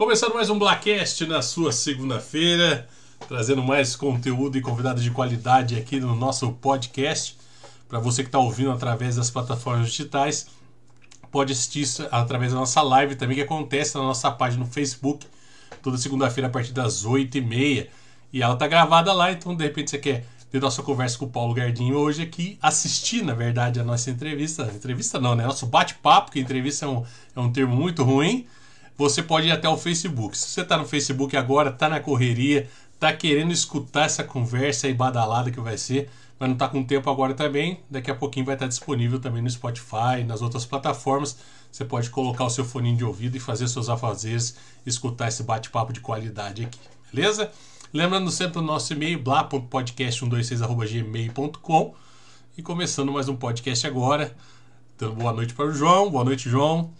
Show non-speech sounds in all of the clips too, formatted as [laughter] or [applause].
Começando mais um Blackcast na sua segunda-feira, trazendo mais conteúdo e convidados de qualidade aqui no nosso podcast. Para você que está ouvindo através das plataformas digitais, pode assistir através da nossa live também, que acontece na nossa página no Facebook, toda segunda-feira a partir das 8h30. E ela tá gravada lá, então de repente você quer ver nossa conversa com o Paulo Gardinho hoje aqui, assistir, na verdade, a nossa entrevista. Entrevista não, né? Nosso bate-papo, que entrevista é um, é um termo muito ruim você pode ir até o Facebook. Se você está no Facebook agora, está na correria, está querendo escutar essa conversa aí badalada que vai ser, mas não está com tempo agora também, daqui a pouquinho vai estar disponível também no Spotify, nas outras plataformas. Você pode colocar o seu fone de ouvido e fazer seus afazeres, escutar esse bate-papo de qualidade aqui, beleza? Lembrando sempre o nosso e-mail, blá.podcast126.gmail.com e começando mais um podcast agora. Dando boa noite para o João. Boa noite, João.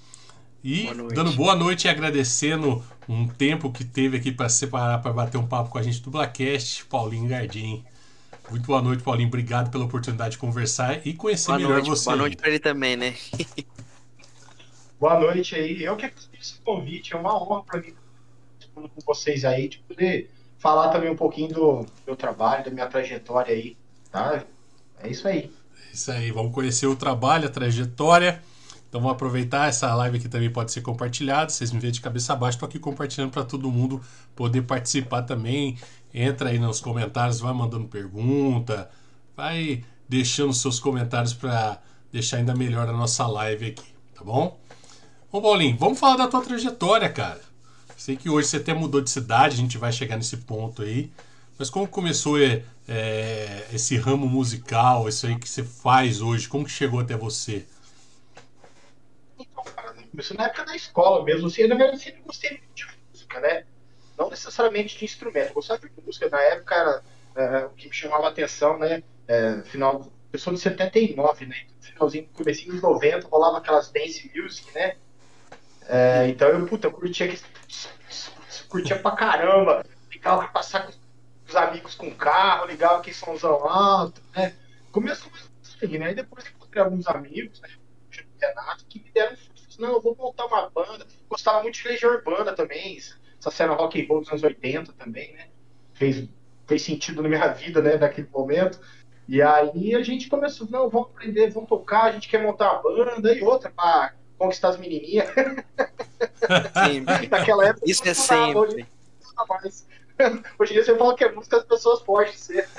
E boa dando boa noite e agradecendo um tempo que teve aqui para separar para bater um papo com a gente do Blackcast, Paulinho Gardim. Muito boa noite, Paulinho. Obrigado pela oportunidade de conversar e conhecer boa melhor noite, você. Boa noite para ele também, né? [laughs] boa noite aí. Eu que agradeço esse convite. É uma honra para mim com vocês aí de poder falar também um pouquinho do meu trabalho, da minha trajetória aí, tá? É isso aí. É isso aí. Vamos conhecer o trabalho, a trajetória. Então vamos aproveitar essa live aqui também pode ser compartilhada. Vocês me veem de cabeça abaixo, estou aqui compartilhando para todo mundo poder participar também. Entra aí nos comentários, vai mandando pergunta, vai deixando seus comentários para deixar ainda melhor a nossa live aqui, tá bom? Bom, Paulinho, vamos falar da tua trajetória, cara. Sei que hoje você até mudou de cidade, a gente vai chegar nesse ponto aí. Mas como começou é, esse ramo musical, isso aí que você faz hoje? Como que chegou até você? Começou na época da escola mesmo, assim, na verdade eu sempre gostei de música, né? Não necessariamente de instrumento. Eu gostava de música, na época era é, o que me chamava a atenção, né? É, final, eu sou de 79, né? Finalzinho, comecinho dos 90, rolava aquelas dance music, né? É, então eu, puta, eu curtia, curtia pra caramba, ficava passar com os amigos com carro, ligava aquele somzão alto, né? Começou assim, né? E depois encontrei alguns amigos, né? Renato, que me deram não, eu vou montar uma banda. Gostava muito de Legião Urbana também, essa cena rock and roll dos anos 80 também, né? Fez, fez sentido na minha vida, né, naquele momento. E aí a gente começou, não, vamos aprender, vamos tocar, a gente quer montar uma banda e outra para conquistar as menininhas. [laughs] Naquela época. Isso é sempre. Hoje, [laughs] hoje em dia você fala que é música as pessoas podem ser. [laughs]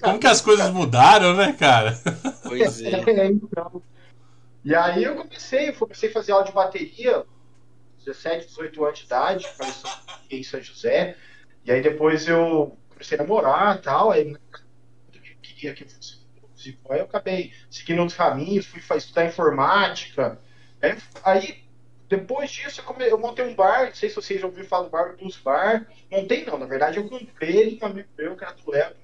Como que as coisas mudaram, né, cara? Pois é. é então. E aí eu comecei, comecei a fazer aula de bateria, 17, 18 anos de idade, em São José. E aí depois eu comecei a namorar e tal, aí eu queria que fosse músico. Aí eu acabei seguindo outros caminhos, fui estudar informática. Aí, depois disso, eu, come... eu, montei um bar, não sei se vocês já ouviram falar do bar, Blues Bar. Montei não, na verdade eu comprei ele, um amigo meu, que era do Léo,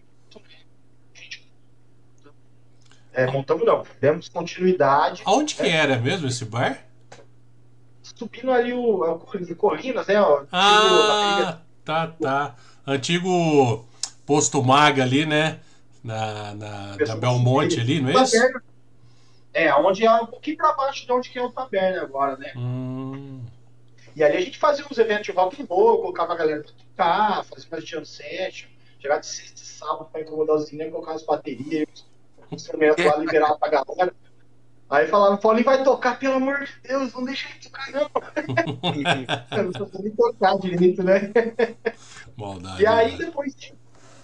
é, montamos não, demos continuidade. Aonde que é. era mesmo esse bar? Subindo ali o, o Colinas, né? Ó, ah, tá, tá. Antigo posto Maga ali, né? Na, na, na Belmonte ali, não é isso? É, onde é um pouquinho pra baixo de onde que é o Taberna agora, né? Hum. E ali a gente fazia uns eventos de rock and roll, colocava a galera pra tocar, fazia mais jam session, chegava de sexta e sábado pra incomodar os meninos, colocar as baterias, instrumento lá liberado pra galera. Aí falaram, Paulinho vai tocar, pelo amor de Deus, não deixa ele tocar, não. [laughs] eu não tô nem tocar direito, né? Maldade, e aí, depois,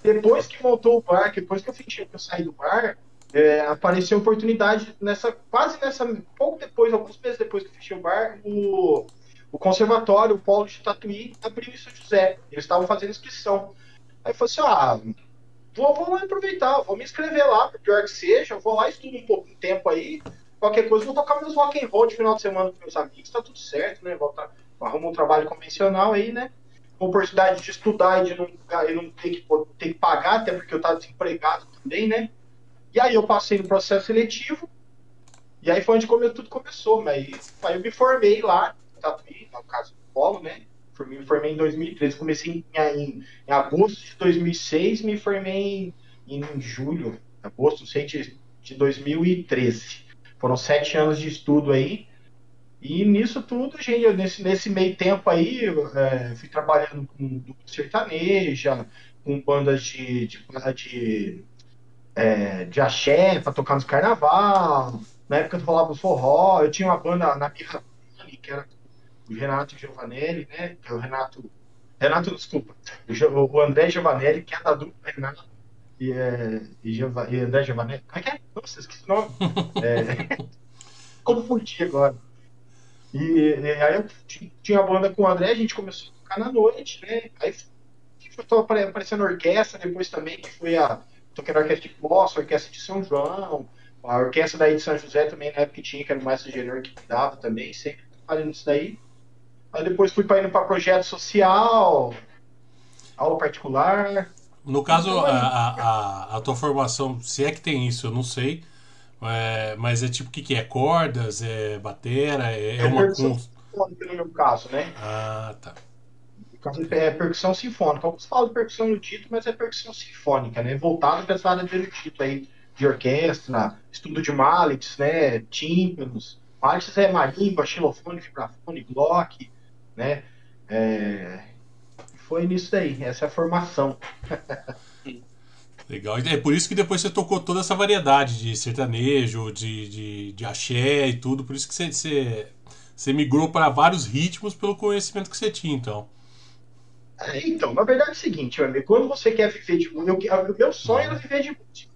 depois que montou o bar, depois que eu fechei, que eu saí do bar, é, apareceu a oportunidade nessa, quase nessa, pouco depois, alguns meses depois que eu fechei o bar, o, o conservatório, o Polo de Tatuí, abriu em São José. Eles estavam fazendo inscrição. Aí eu falei assim, ah, vou, vou aproveitar, vou me inscrever lá, por pior que seja, vou lá, estudo um pouco de tempo aí, qualquer coisa, vou tocar meus rock and roll de final de semana com meus amigos, tá tudo certo, né? Voltar, arrumo um trabalho convencional aí, né? Oportunidade de estudar e de não, e não ter, que, ter que pagar, até porque eu tava desempregado também, né? E aí eu passei no processo seletivo, e aí foi onde tudo começou, mas aí eu me formei lá, no caso do Polo, né? Me formei em 2013, comecei em, em, em agosto de 2006, me formei em, em julho, agosto, sei, de, de 2013. Foram sete anos de estudo aí. E nisso tudo, gente, nesse, nesse meio tempo aí, é, fui trabalhando com sertaneja, com bandas de, de, de, é, de axé para tocar nos carnaval. Na época eu falava forró, eu tinha uma banda na Pirra, que era o Renato Giovanelli, né? O Renato. Renato, desculpa. O André Giovanelli, que é da dupla Renato e, é, e, Giova, e André Giovanelli. Como é que é? Nossa, esqueci o nome. [laughs] é, confundi agora. E, e, aí eu tinha a banda com o André, a gente começou a tocar na noite, né? Aí foi aparecendo orquestra depois também, que foi a. Toquei na orquestra de Poço, orquestra de São João, a orquestra daí de São José também, na época que tinha, que era o Maestro Gerard que dava também, sempre fazendo isso daí. Aí depois fui para indo para projeto social, aula particular. No caso, então, a, a, a, tua formação, se é que tem isso, eu não sei. É, mas é tipo o que, que é? Cordas? É batera? É, é, é uma. Sinfônica no meu caso, né? Ah, tá. No é percussão sinfônica. Alguns falam de percussão erudito, mas é percussão sinfônica, né? Voltado para essa área de erudito aí, de orquestra, estudo de mallets, né? Tímpanos. Mallets é marimba, xilofone, vibrafone, block, né? É... Foi nisso daí, essa é a formação. Legal. É por isso que depois você tocou toda essa variedade de sertanejo, de, de, de axé e tudo. Por isso que você, você, você migrou para vários ritmos pelo conhecimento que você tinha, então. É, então, na verdade é o seguinte, quando você quer viver de música, o meu sonho era viver de música.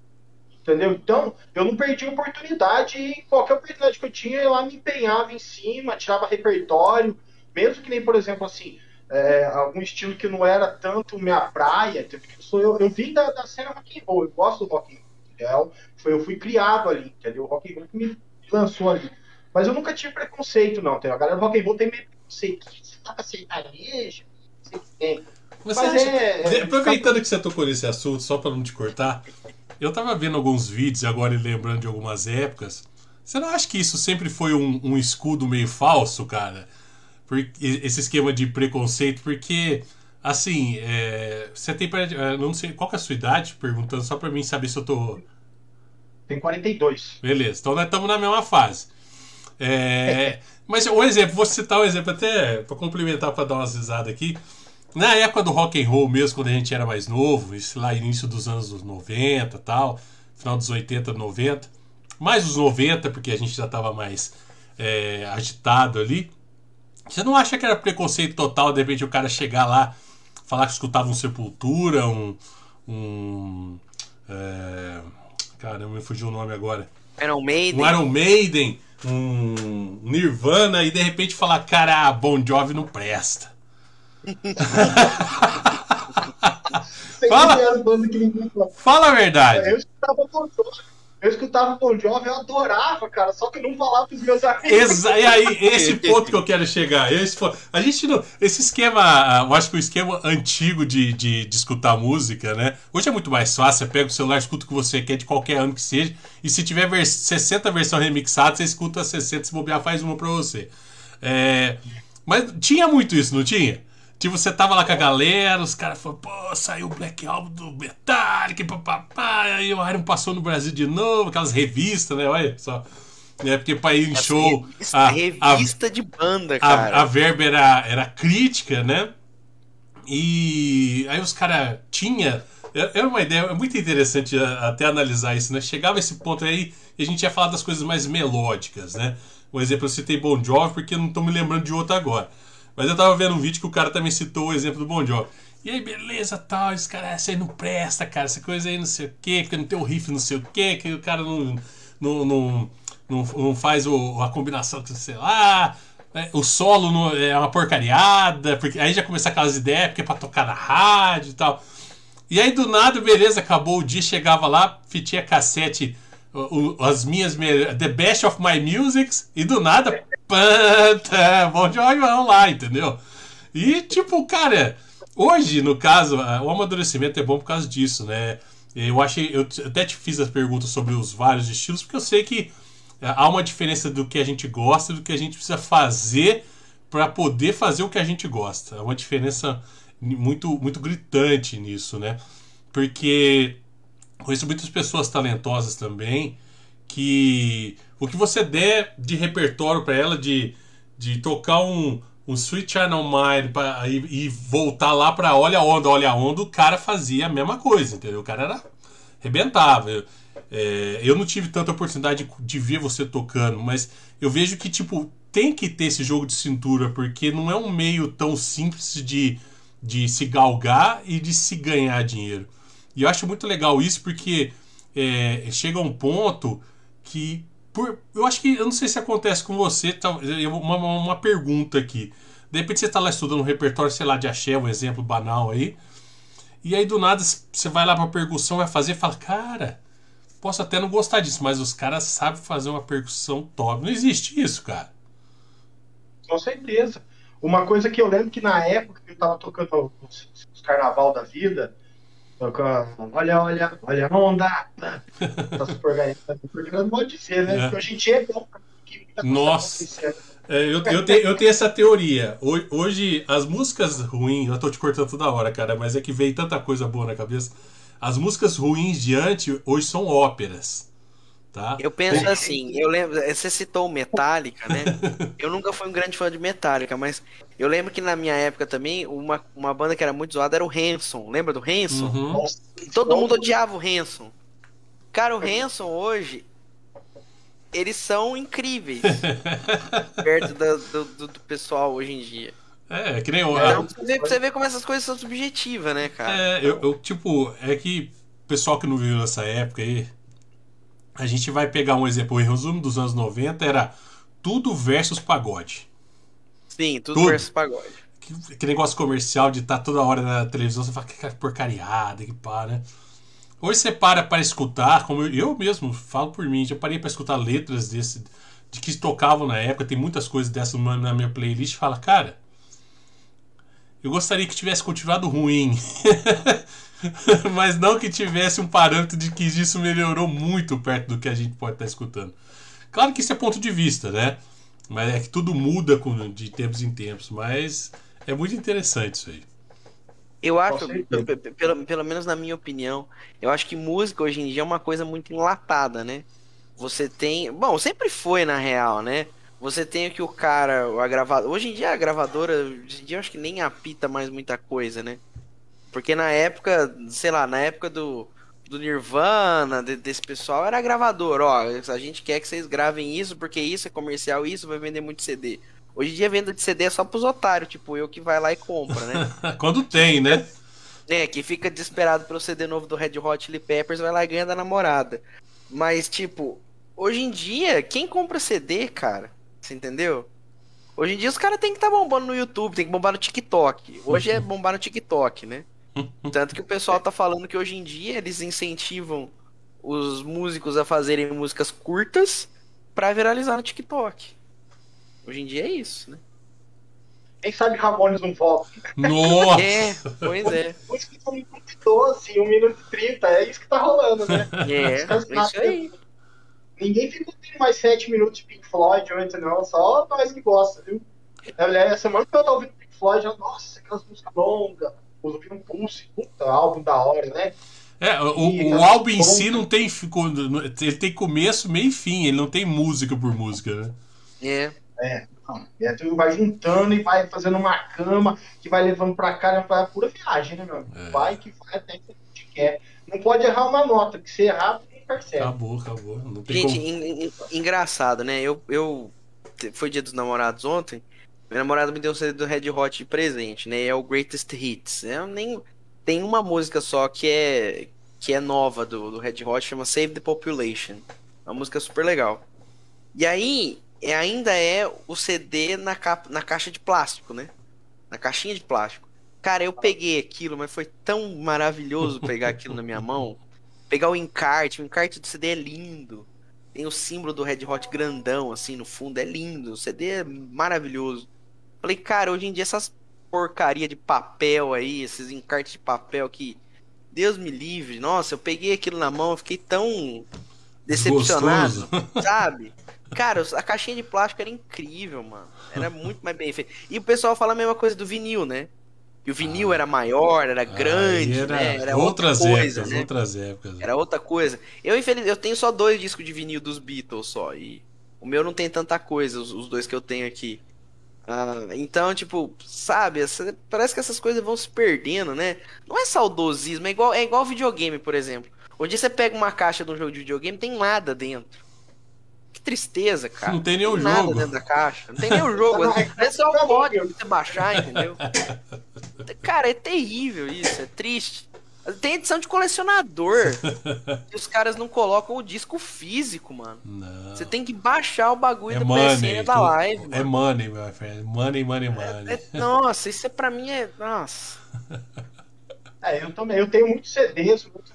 Entendeu? Então, eu não perdi a oportunidade e qualquer oportunidade que eu tinha, eu lá me empenhava em cima, tirava repertório, mesmo que nem, por exemplo, assim, é, algum estilo que não era tanto minha praia, porque eu, sou, eu, eu vim da, da cena rock and roll, eu gosto do rock and roll, foi, eu fui criado ali, entendeu? O rock and roll que me lançou ali. Mas eu nunca tive preconceito, não, entendeu? A galera do rock and roll tem meio preconceito, você tá sertanejo, você tem. Mas Mas acha, é, é, aproveitando que você tocou nesse assunto, só para não te cortar, eu tava vendo alguns vídeos agora e lembrando de algumas épocas. Você não acha que isso sempre foi um, um escudo meio falso, cara? Esse esquema de preconceito, porque assim, é, você tem é, não sei qual é a sua idade, perguntando só para mim saber se eu tô tem 42. Beleza, então nós estamos na mesma fase. É, [laughs] mas o exemplo, vou citar um exemplo até para complementar para dar uma risada aqui. Na época do rock and roll mesmo, quando a gente era mais novo, isso lá início dos anos 90 tal, final dos 80, 90, mais os 90, porque a gente já estava mais é, agitado ali. Você não acha que era preconceito total, de repente, o cara chegar lá, falar que escutava um Sepultura, um. um é... Caramba, me fugiu o nome agora. Iron Maiden. Um Iron Maiden, um Nirvana, e de repente falar, cara, Bon Jovi não presta. [laughs] fala, fala a verdade. Eu escutava Bon Jovi. Eu escutava Bon Jovi, eu adorava, cara, só que eu não falava pros meus amigos. Exa e aí, esse ponto que eu quero chegar. Esse, a gente não. Esse esquema, eu acho que o esquema antigo de, de, de, escutar música, né? Hoje é muito mais fácil. Você pega o celular, escuta o que você quer de qualquer ano que seja. E se tiver vers 60 versão remixada, você escuta 60, se bobear, faz uma pra você. É, mas tinha muito isso, não tinha? Tipo, você tava lá com a galera, os caras falaram, pô, saiu o Black Album do Metallica, papapá, aí o Iron passou no Brasil de novo, aquelas revistas, né? Olha só. É, porque pra ir em show. Revista, a, revista a, de banda, cara. A, a verba era, era crítica, né? E aí os caras tinha. Era é uma ideia é muito interessante até analisar isso, né? Chegava esse ponto aí e a gente ia falar das coisas mais melódicas, né? Um exemplo, eu citei Bon Jovi porque eu não tô me lembrando de outro agora. Mas eu tava vendo um vídeo que o cara também citou o exemplo do Bon Jovi. E aí, beleza, tal, esse cara, essa aí não presta, cara, essa coisa aí não sei o quê, porque não tem o riff não sei o quê, que o cara não, não, não, não, não faz o, a combinação, sei lá, né? o solo não, é uma porcariada, porque aí já começa aquelas ideias, porque é pra tocar na rádio e tal. E aí, do nada, beleza, acabou o dia, chegava lá, fitinha cassete, o, o, as minhas, The Best of My Musics, e do nada, Panta, bom vamos lá, entendeu? E, tipo, cara, hoje, no caso, o amadurecimento é bom por causa disso, né? Eu achei, eu até te fiz as perguntas sobre os vários estilos, porque eu sei que é, há uma diferença do que a gente gosta e do que a gente precisa fazer para poder fazer o que a gente gosta. É uma diferença muito, muito gritante nisso, né? Porque conheço muitas pessoas talentosas também que o que você der de repertório para ela, de, de tocar um, um Sweet Channel Mind pra, e, e voltar lá pra Olha a Onda, Olha a Onda, o cara fazia a mesma coisa, entendeu? O cara era. arrebentava. Eu, é, eu não tive tanta oportunidade de, de ver você tocando, mas eu vejo que, tipo, tem que ter esse jogo de cintura, porque não é um meio tão simples de, de se galgar e de se ganhar dinheiro. E eu acho muito legal isso, porque é, chega um ponto que. Por, eu acho que. Eu não sei se acontece com você. Uma, uma pergunta aqui. De repente você está lá estudando um repertório, sei lá, de axé, um exemplo banal aí. E aí do nada você vai lá pra percussão, vai fazer e fala, cara, posso até não gostar disso, mas os caras sabem fazer uma percussão top. Não existe isso, cara. Com certeza. Uma coisa que eu lembro que na época que eu tava tocando os, os carnaval da vida, olha, olha, olha a onda, [laughs] tá super porque não pode ser, né? É. Porque hoje em dia é bom. Tá Nossa! É, eu, eu, te, eu tenho essa teoria. Hoje, as músicas ruins, eu tô te cortando toda hora, cara, mas é que veio tanta coisa boa na cabeça. As músicas ruins de antes hoje são óperas. Tá? Eu penso assim, eu lembro, você citou o Metallica, né? [laughs] eu nunca fui um grande fã de Metallica, mas eu lembro que na minha época também, uma, uma banda que era muito zoada era o Hanson. Lembra do Hanson? Uhum. Todo mundo odiava o Hanson. Cara, o Hanson hoje, eles são incríveis. [laughs] perto do, do, do, pessoal hoje em dia. É, que nem o. Então, você, vê, você vê como essas coisas são subjetivas, né, cara? É, eu, eu, tipo, é que pessoal que não viveu nessa época aí, a gente vai pegar um exemplo, o resumo dos anos 90 era tudo versus pagode. Sim, tudo, tudo. versus pagode. Que, que, negócio comercial de estar tá toda hora na televisão, você fala que porcariada, que para, né? Hoje você para para escutar, como eu, eu, mesmo falo por mim, já parei para escutar letras desse, de que tocavam na época, tem muitas coisas dessas na minha playlist, fala, cara, eu gostaria que tivesse continuado ruim. [laughs] [laughs] mas não que tivesse um parâmetro de que isso melhorou muito perto do que a gente pode estar escutando. Claro que isso é ponto de vista, né? Mas é que tudo muda com, de tempos em tempos, mas é muito interessante isso aí. Eu acho, pelo, pelo menos na minha opinião, eu acho que música hoje em dia é uma coisa muito enlatada, né? Você tem. Bom, sempre foi na real, né? Você tem o que o cara, a gravadora. Hoje em dia a gravadora, hoje em dia eu acho que nem apita mais muita coisa, né? Porque na época, sei lá, na época do, do Nirvana, de, desse pessoal, era gravador. Ó, a gente quer que vocês gravem isso porque isso é comercial, isso vai vender muito CD. Hoje em dia, venda de CD é só pros otários, tipo eu que vai lá e compra, né? [laughs] Quando tem, né? É, que fica desesperado pelo CD novo do Red Hot Chili Peppers, vai lá e ganha da namorada. Mas, tipo, hoje em dia, quem compra CD, cara? Você entendeu? Hoje em dia os caras tem que estar tá bombando no YouTube, tem que bombar no TikTok. Hoje é bombar no TikTok, né? Tanto que o pessoal tá falando que hoje em dia eles incentivam os músicos a fazerem músicas curtas para viralizar no TikTok. Hoje em dia é isso, né? Quem sabe Ramones não volta? Nossa! É, pois é. Música com 1 minuto e 12, 1 minuto e 30, é isso que tá rolando, né? [laughs] É, é isso aí. Ninguém fica tendo mais 7 minutos de Pink Floyd ontem, não. Só nós que gosta, viu? Essa semana que eu tava ouvindo Pink Floyd, nossa, aquelas músicas longas ouviram Pulse, puta álbum da hora, né? É, o, e, o álbum em si não tem. Ele tem começo, meio e fim, ele não tem música por música, né? É. É, não. E aí tu vai juntando e vai fazendo uma cama que vai levando pra cá, é pura viagem, né, meu amigo? É. Vai que vai até que a gente quer. Não pode errar uma nota, que se errar, ninguém percebe. Acabou, acabou. Não tem gente, como... engraçado, né? Eu, eu. Foi dia dos namorados ontem. Minha namorada me deu um CD do Red Hot de presente, né? É o Greatest Hits. Eu nem tem uma música só que é que é nova do, do Red Hot, chama Save the Population. É uma música super legal. E aí é, ainda é o CD na, capa, na caixa de plástico, né? Na caixinha de plástico. Cara, eu peguei aquilo, mas foi tão maravilhoso pegar aquilo na minha [laughs] mão. Pegar o encarte, o encarte do CD é lindo. Tem o símbolo do Red Hot grandão, assim, no fundo. É lindo. O CD é maravilhoso. Falei, cara, hoje em dia essas porcaria de papel aí, esses encartes de papel que. Deus me livre. Nossa, eu peguei aquilo na mão, eu fiquei tão decepcionado, Gostoso. [laughs] sabe? Cara, a caixinha de plástico era incrível, mano. Era muito mais bem feito. E o pessoal fala a mesma coisa do vinil, né? E o vinil ah, era maior, era grande, era, né? Era outras outra coisa, épocas, né? outras épocas. Era outra coisa. Eu, infeliz... eu tenho só dois discos de vinil dos Beatles só. E o meu não tem tanta coisa, os, os dois que eu tenho aqui. Ah, então, tipo, sabe, parece que essas coisas vão se perdendo, né? Não é saudosismo, é igual, é igual videogame, por exemplo. Hoje você pega uma caixa de um jogo de videogame, tem nada dentro. Que tristeza, cara. Não tem nem o nada jogo. dentro da caixa. Não tem nem o [laughs] jogo. É só o código pra você baixar, entendeu? [laughs] Cara, é terrível isso, é triste. Tem edição de colecionador. [laughs] e os caras não colocam o disco físico, mano. Não. Você tem que baixar o bagulho É do money. PSN da tu- live. É mano. money, meu friend. Money, money, money. É- nossa, isso é pra mim é. Nossa. [laughs] É, eu também. Eu tenho muitos CDs, muitos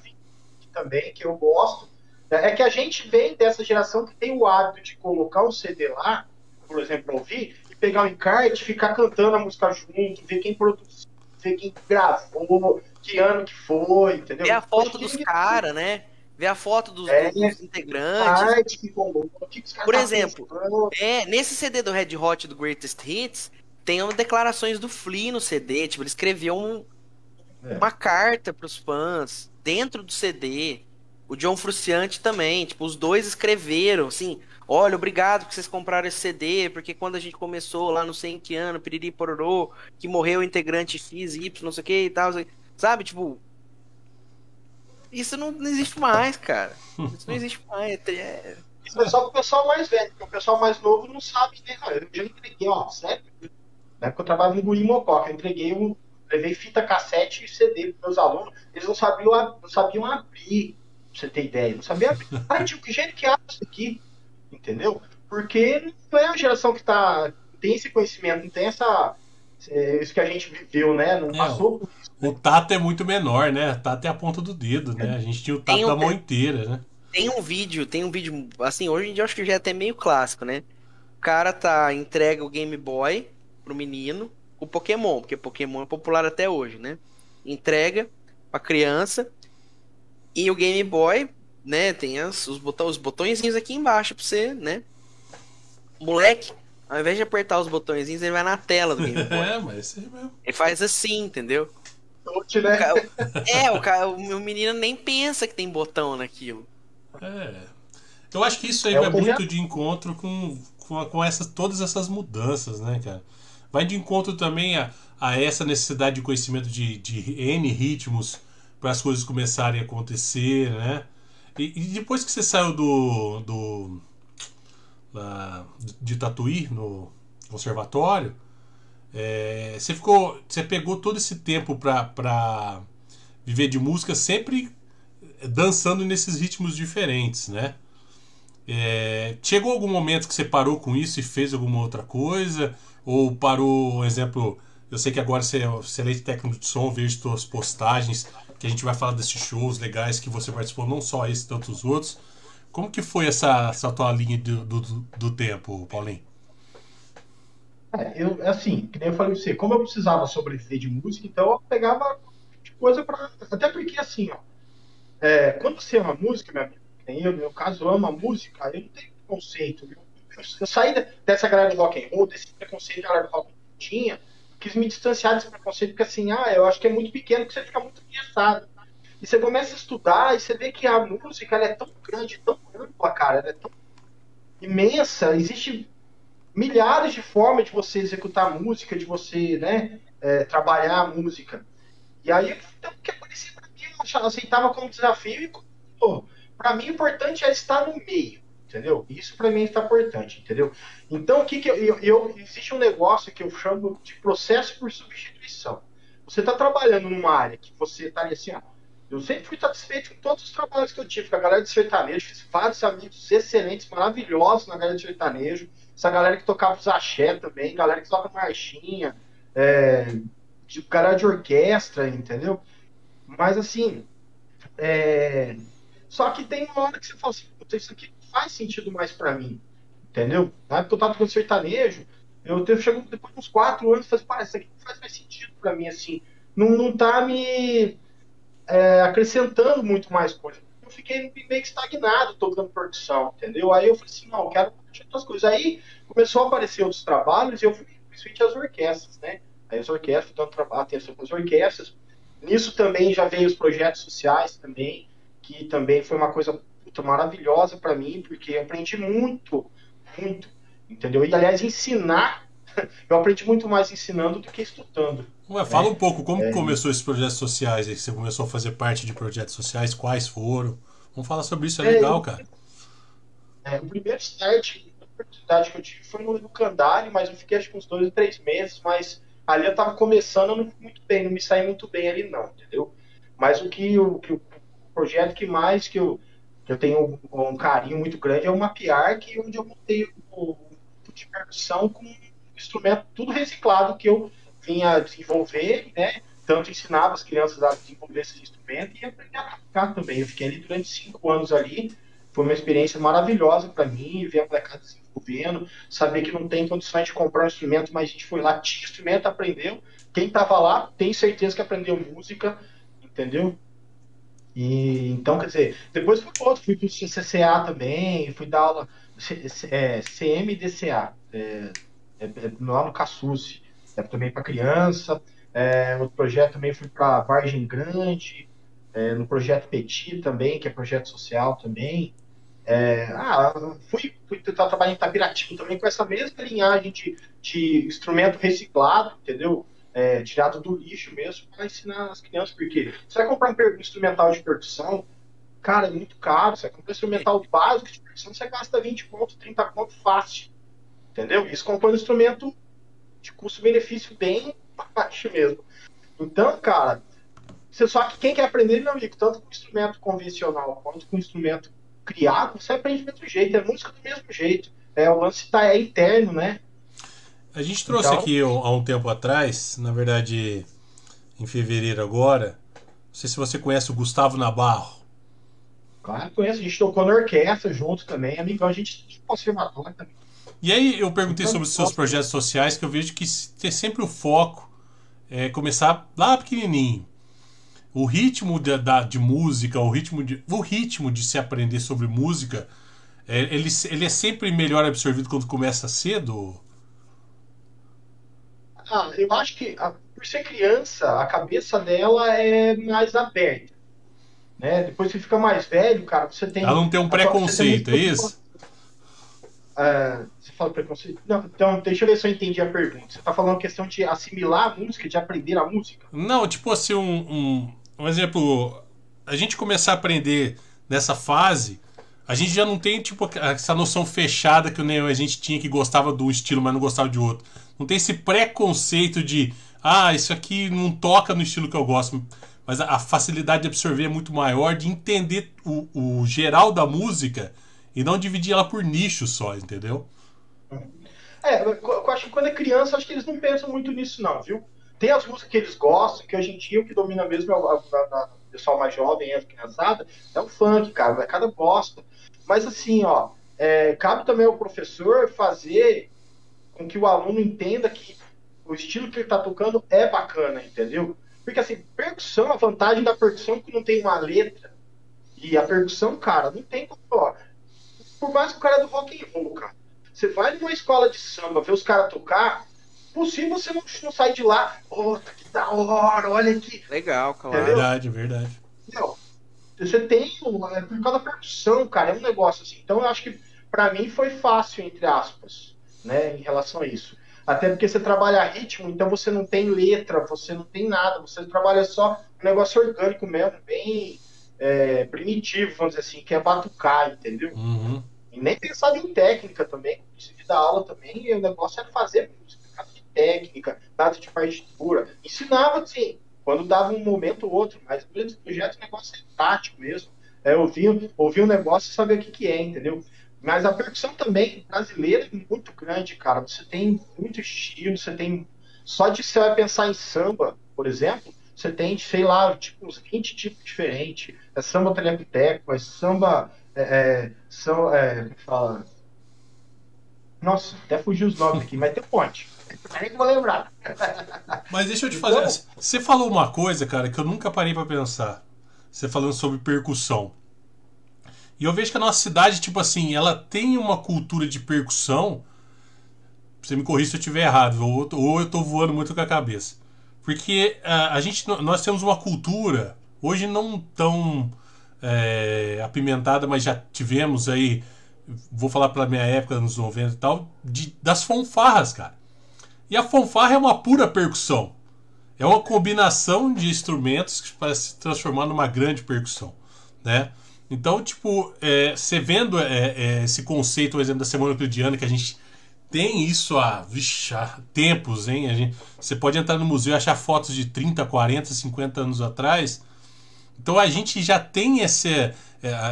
também que eu gosto. É que a gente vem dessa geração que tem o hábito de colocar o CD lá, por exemplo, pra ouvir, e pegar o encarte, ficar cantando a música junto, ver quem produziu, ver quem gravou, que ano que foi, entendeu? Ver a foto Hoje dos ninguém- caras, né? Ver a foto dos, É. dos integrantes. que Por exemplo. É, nesse CD do Red Hot do Greatest Hits, tem umas declarações do Flea no CD. Tipo, ele escreveu um- É. uma carta pros fãs dentro do CD. O John Frusciante também. Tipo, os dois escreveram, assim. Olha, obrigado que vocês compraram esse CD, porque quando a gente começou lá não sei em que ano, piriri pororô, que morreu o integrante X, Y, não sei o que e tal, sabe? Tipo, isso não, não existe mais, cara. [laughs] Isso não existe mais. É, Isso é só pro pessoal mais velho, porque o pessoal mais novo não sabe, né? Ah, Eu já entreguei, ó, sério. Na época eu trabalhava no Guri Mococa, eu entreguei um. Levei fita cassete e CD pros meus alunos, eles não sabiam, não sabiam abrir, pra você ter ideia. Não sabiam abrir. [laughs] Ai, tio, que jeito que abre isso aqui? Entendeu? Porque não é a geração que tá. tem esse conhecimento, não tem essa. É, Isso que a gente viveu, né? Não É, passou por isso. O tato é muito menor, né? O tato é a ponta do dedo, né? A gente tinha o tato um- da mão inteira, né? Tem um vídeo, tem um vídeo, assim, hoje em dia eu acho que já é até meio clássico, né? O cara tá, entrega o Game Boy pro menino, o Pokémon, porque Pokémon é popular até hoje, né? Entrega pra criança e o Game Boy, né, tem as, os, botão, os botõezinhos aqui embaixo pra você, né? Moleque, ao invés de apertar os botõezinhos, ele vai na tela do Game [laughs] Boy. É, mas é isso aí mesmo. ele faz assim, entendeu? Touch, né? O ca- É, o, ca- o meu menino nem pensa que tem botão naquilo. É. Eu acho que isso aí É vai muito já- de encontro com, com, com essas, todas essas mudanças, né, cara? Vai de encontro também a, a essa necessidade de conhecimento de, de N ritmos para as coisas começarem a acontecer, né? E, e depois que você saiu do, do lá, de Tatuí no conservatório, é, você ficou, você pegou todo esse tempo para viver de música sempre dançando nesses ritmos diferentes, né? É, chegou algum momento que você parou com isso e fez alguma outra coisa? Ou parou, um exemplo, eu sei que agora você é excelente técnico de som, vejo suas postagens, que a gente vai falar desses shows legais que você participou, não só esse, tantos outros. Como que foi essa, essa tua linha do, do, do tempo, Paulinho? É, eu, assim, que nem eu falei pra você, como eu precisava sobreviver de música, então eu pegava coisa pra. Até porque, assim, ó, é, quando você ama música, meu amigo, eu, no meu caso, eu amo música, eu não tenho preconceito. Eu, eu, eu saí de- dessa galera do rock and roll, desse preconceito que a galera do rock tinha, quis me distanciar desse preconceito, porque assim, ah, eu acho que é muito pequeno, que você fica muito engessado. E você começa a estudar e você vê que a música é tão grande, tão ampla, cara, ela é tão imensa, existe milhares de formas de você executar música, de você, né, é, trabalhar a música. E aí, então, o que aparecia pra mim, eu aceitava como desafio e, pô, pra mim o importante é estar no meio, entendeu? Isso pra mim está importante, entendeu? Então, o que que eu, eu, eu- existe um negócio que eu chamo de processo por substituição. Você está trabalhando numa área que você está assim, ó, eu sempre fui satisfeito com todos os trabalhos que eu tive, com a galera de sertanejo, fiz vários amigos excelentes, maravilhosos na galera de sertanejo, essa galera que tocava os axé também, galera que toca marchinha, é, de, galera de orquestra, entendeu? Mas assim, é, só que tem uma hora que você fala assim, "Puta, isso aqui faz sentido mais pra mim, entendeu? Na época que eu tava tocando sertanejo, eu te- chego depois de uns quatro anos e falei, pá, isso aqui não faz mais sentido pra mim, assim, não, não tá me é, acrescentando muito mais coisa. Eu fiquei meio que estagnado tocando percussão, entendeu? Aí eu falei assim, não, eu quero outras coisas. Aí começou a aparecer outros trabalhos e eu fui principalmente as orquestras, né? Aí as orquestras, dando atenção com as orquestras. Nisso também já veio os projetos sociais também, que também foi uma coisa maravilhosa para mim, porque eu aprendi muito, muito, entendeu? E aliás, ensinar [laughs] eu aprendi muito mais ensinando do que estudando. Ué, fala é, um pouco, como é, começou esses projetos sociais aí? Você começou a fazer parte de projetos sociais? Quais foram? Vamos falar sobre isso, é, é legal, cara. É, o primeiro start, a oportunidade que eu tive foi no, Candale, mas eu fiquei acho que uns dois ou três meses, mas ali eu tava começando, eu não fui muito bem, não me saí muito bem ali não, entendeu? Mas o que o, que, o projeto que mais que eu, que eu tenho um, um carinho muito grande é o Mapear, que onde eu montei o, o de percussão com instrumento tudo reciclado que eu vinha desenvolver, né? Tanto ensinava as crianças a desenvolver esse instrumento e aprender a tocar também. Eu fiquei ali durante cinco anos ali. Foi uma experiência maravilhosa para mim, ver a molecada desenvolvendo, saber que não tem condições de comprar um instrumento, mas a gente foi lá, tinha instrumento, aprendeu. Quem estava lá tem certeza que aprendeu música, entendeu? E, então, quer dizer, depois fui outro, fui para o CCA também, fui dar aula é, CMDCA, é, é, é, lá no Cassucci é, também para criança. É, no projeto também fui para Vargem Grande, é, no projeto Petit também, que é projeto social também. É, ah, fui, fui tentar trabalhar em Tabiratiba também com essa mesma linhagem de, de instrumento reciclado, entendeu? É, tirado do lixo mesmo, para ensinar as crianças, porque você vai comprar um instrumental de percussão, cara, é muito caro, você vai comprar um instrumental básico de percussão, você gasta 20 pontos, 30 pontos fácil, entendeu? Isso comprando um instrumento de custo-benefício bem [laughs] baixo mesmo. Então, cara, você só que quem quer aprender, meu amigo, tanto com instrumento convencional quanto com instrumento criado, você aprende do mesmo jeito, é música do mesmo jeito. É, o lance tá, é interno, né? A gente trouxe então, aqui há um tempo atrás, na verdade, em fevereiro agora. Não sei se você conhece o Gustavo Nabarro. Claro, conheço. A gente tocou na orquestra junto também, amigão. A gente conservatório também. E aí eu perguntei sobre os seus projetos sociais, que eu vejo que ter sempre o foco é começar lá pequenininho. O ritmo de, da, de música, o ritmo de, o ritmo de se aprender sobre música, é, ele, ele é sempre melhor absorvido quando começa cedo? Ah, eu acho que a, por ser criança, a cabeça dela é mais aberta. Né? Depois que fica mais velho, cara, você tem. Ela não tem um preconceito, é isso? Você fala preconceito? Não, então, deixa eu ver se eu entendi a pergunta. Você está falando questão de assimilar a música, de aprender a música? Não, tipo assim, um, um, um exemplo. A gente começar a aprender nessa fase, a gente já não tem tipo essa noção fechada que a gente tinha que gostava de um estilo, mas não gostava de outro. Não tem esse preconceito de, ah, isso aqui não toca no estilo que eu gosto. Mas a, facilidade de absorver é muito maior, de entender o, o geral da música e não dividir ela por nichos só, entendeu? É, eu acho que quando é criança, acho que eles não pensam muito nisso, não, viu? Tem as músicas que eles gostam, que hoje em dia o que domina mesmo é o, a, pessoal mais jovem, a criançada, é o funk, cara, cada gosta. Mas assim, ó, é, cabe também ao professor fazer com que o aluno entenda que o estilo que ele está tocando é bacana, entendeu? Porque assim, percussão, a vantagem da percussão é que não tem uma letra. E a percussão, cara, não tem como. Ó, por mais que o cara é do rock and roll, cara. Você vai numa escola de samba, ver os caras tocar, possível você não, não sair de lá, oh, que da hora, olha aqui. Legal, claro. Entendeu? Verdade, verdade. Não, você tem, é por causa da percussão, cara, é um negócio assim. Então eu acho que para mim foi fácil, entre aspas, né, em relação a isso. Até porque você trabalha ritmo, então você não tem letra, você não tem nada, você trabalha só um negócio orgânico mesmo, bem é, primitivo, vamos dizer assim, que é batucar, entendeu? Uhum. Nem pensava em técnica também, decidi dar aula também, e o negócio era fazer música, de técnica, nada de partitura. Ensinava, assim, quando dava um momento ou outro, mas grande projeto o negócio é tático mesmo. É ouvir, ouvir um negócio e saber o que, que é, entendeu? Mas a percussão também brasileira é muito grande, cara. Você tem muito estilo, você tem. Só de você vai pensar em samba, por exemplo, você tem, sei lá, tipo, uns 20 tipos diferentes. É samba telepiteco, é samba. É, é, são, é, fala. Nossa, até fugiu os nomes aqui, mas tem um monte. Eu vou lembrar. Mas deixa eu te fazer. Então, você falou uma coisa, cara, que eu nunca parei para pensar. Você falando sobre percussão. E eu vejo que a nossa cidade, tipo assim, ela tem uma cultura de percussão. Você me corrija se eu estiver errado, ou, ou eu tô voando muito com a cabeça. Porque a, a gente, nós temos uma cultura, hoje não tão é, apimentada, mas já tivemos aí, vou falar pela minha época, nos 90 e tal, de, das fanfarras, cara. E a fanfarra é uma pura percussão. É uma combinação de instrumentos que para se transformar numa grande percussão, né? Então, tipo, é, você vendo é, é, esse conceito, por exemplo, da semana euclidiana, que a gente tem isso há, vixe, há tempos, hein? Você pode entrar no museu e achar fotos de 30, 40, 50 anos atrás. Então a gente já tem esse, é,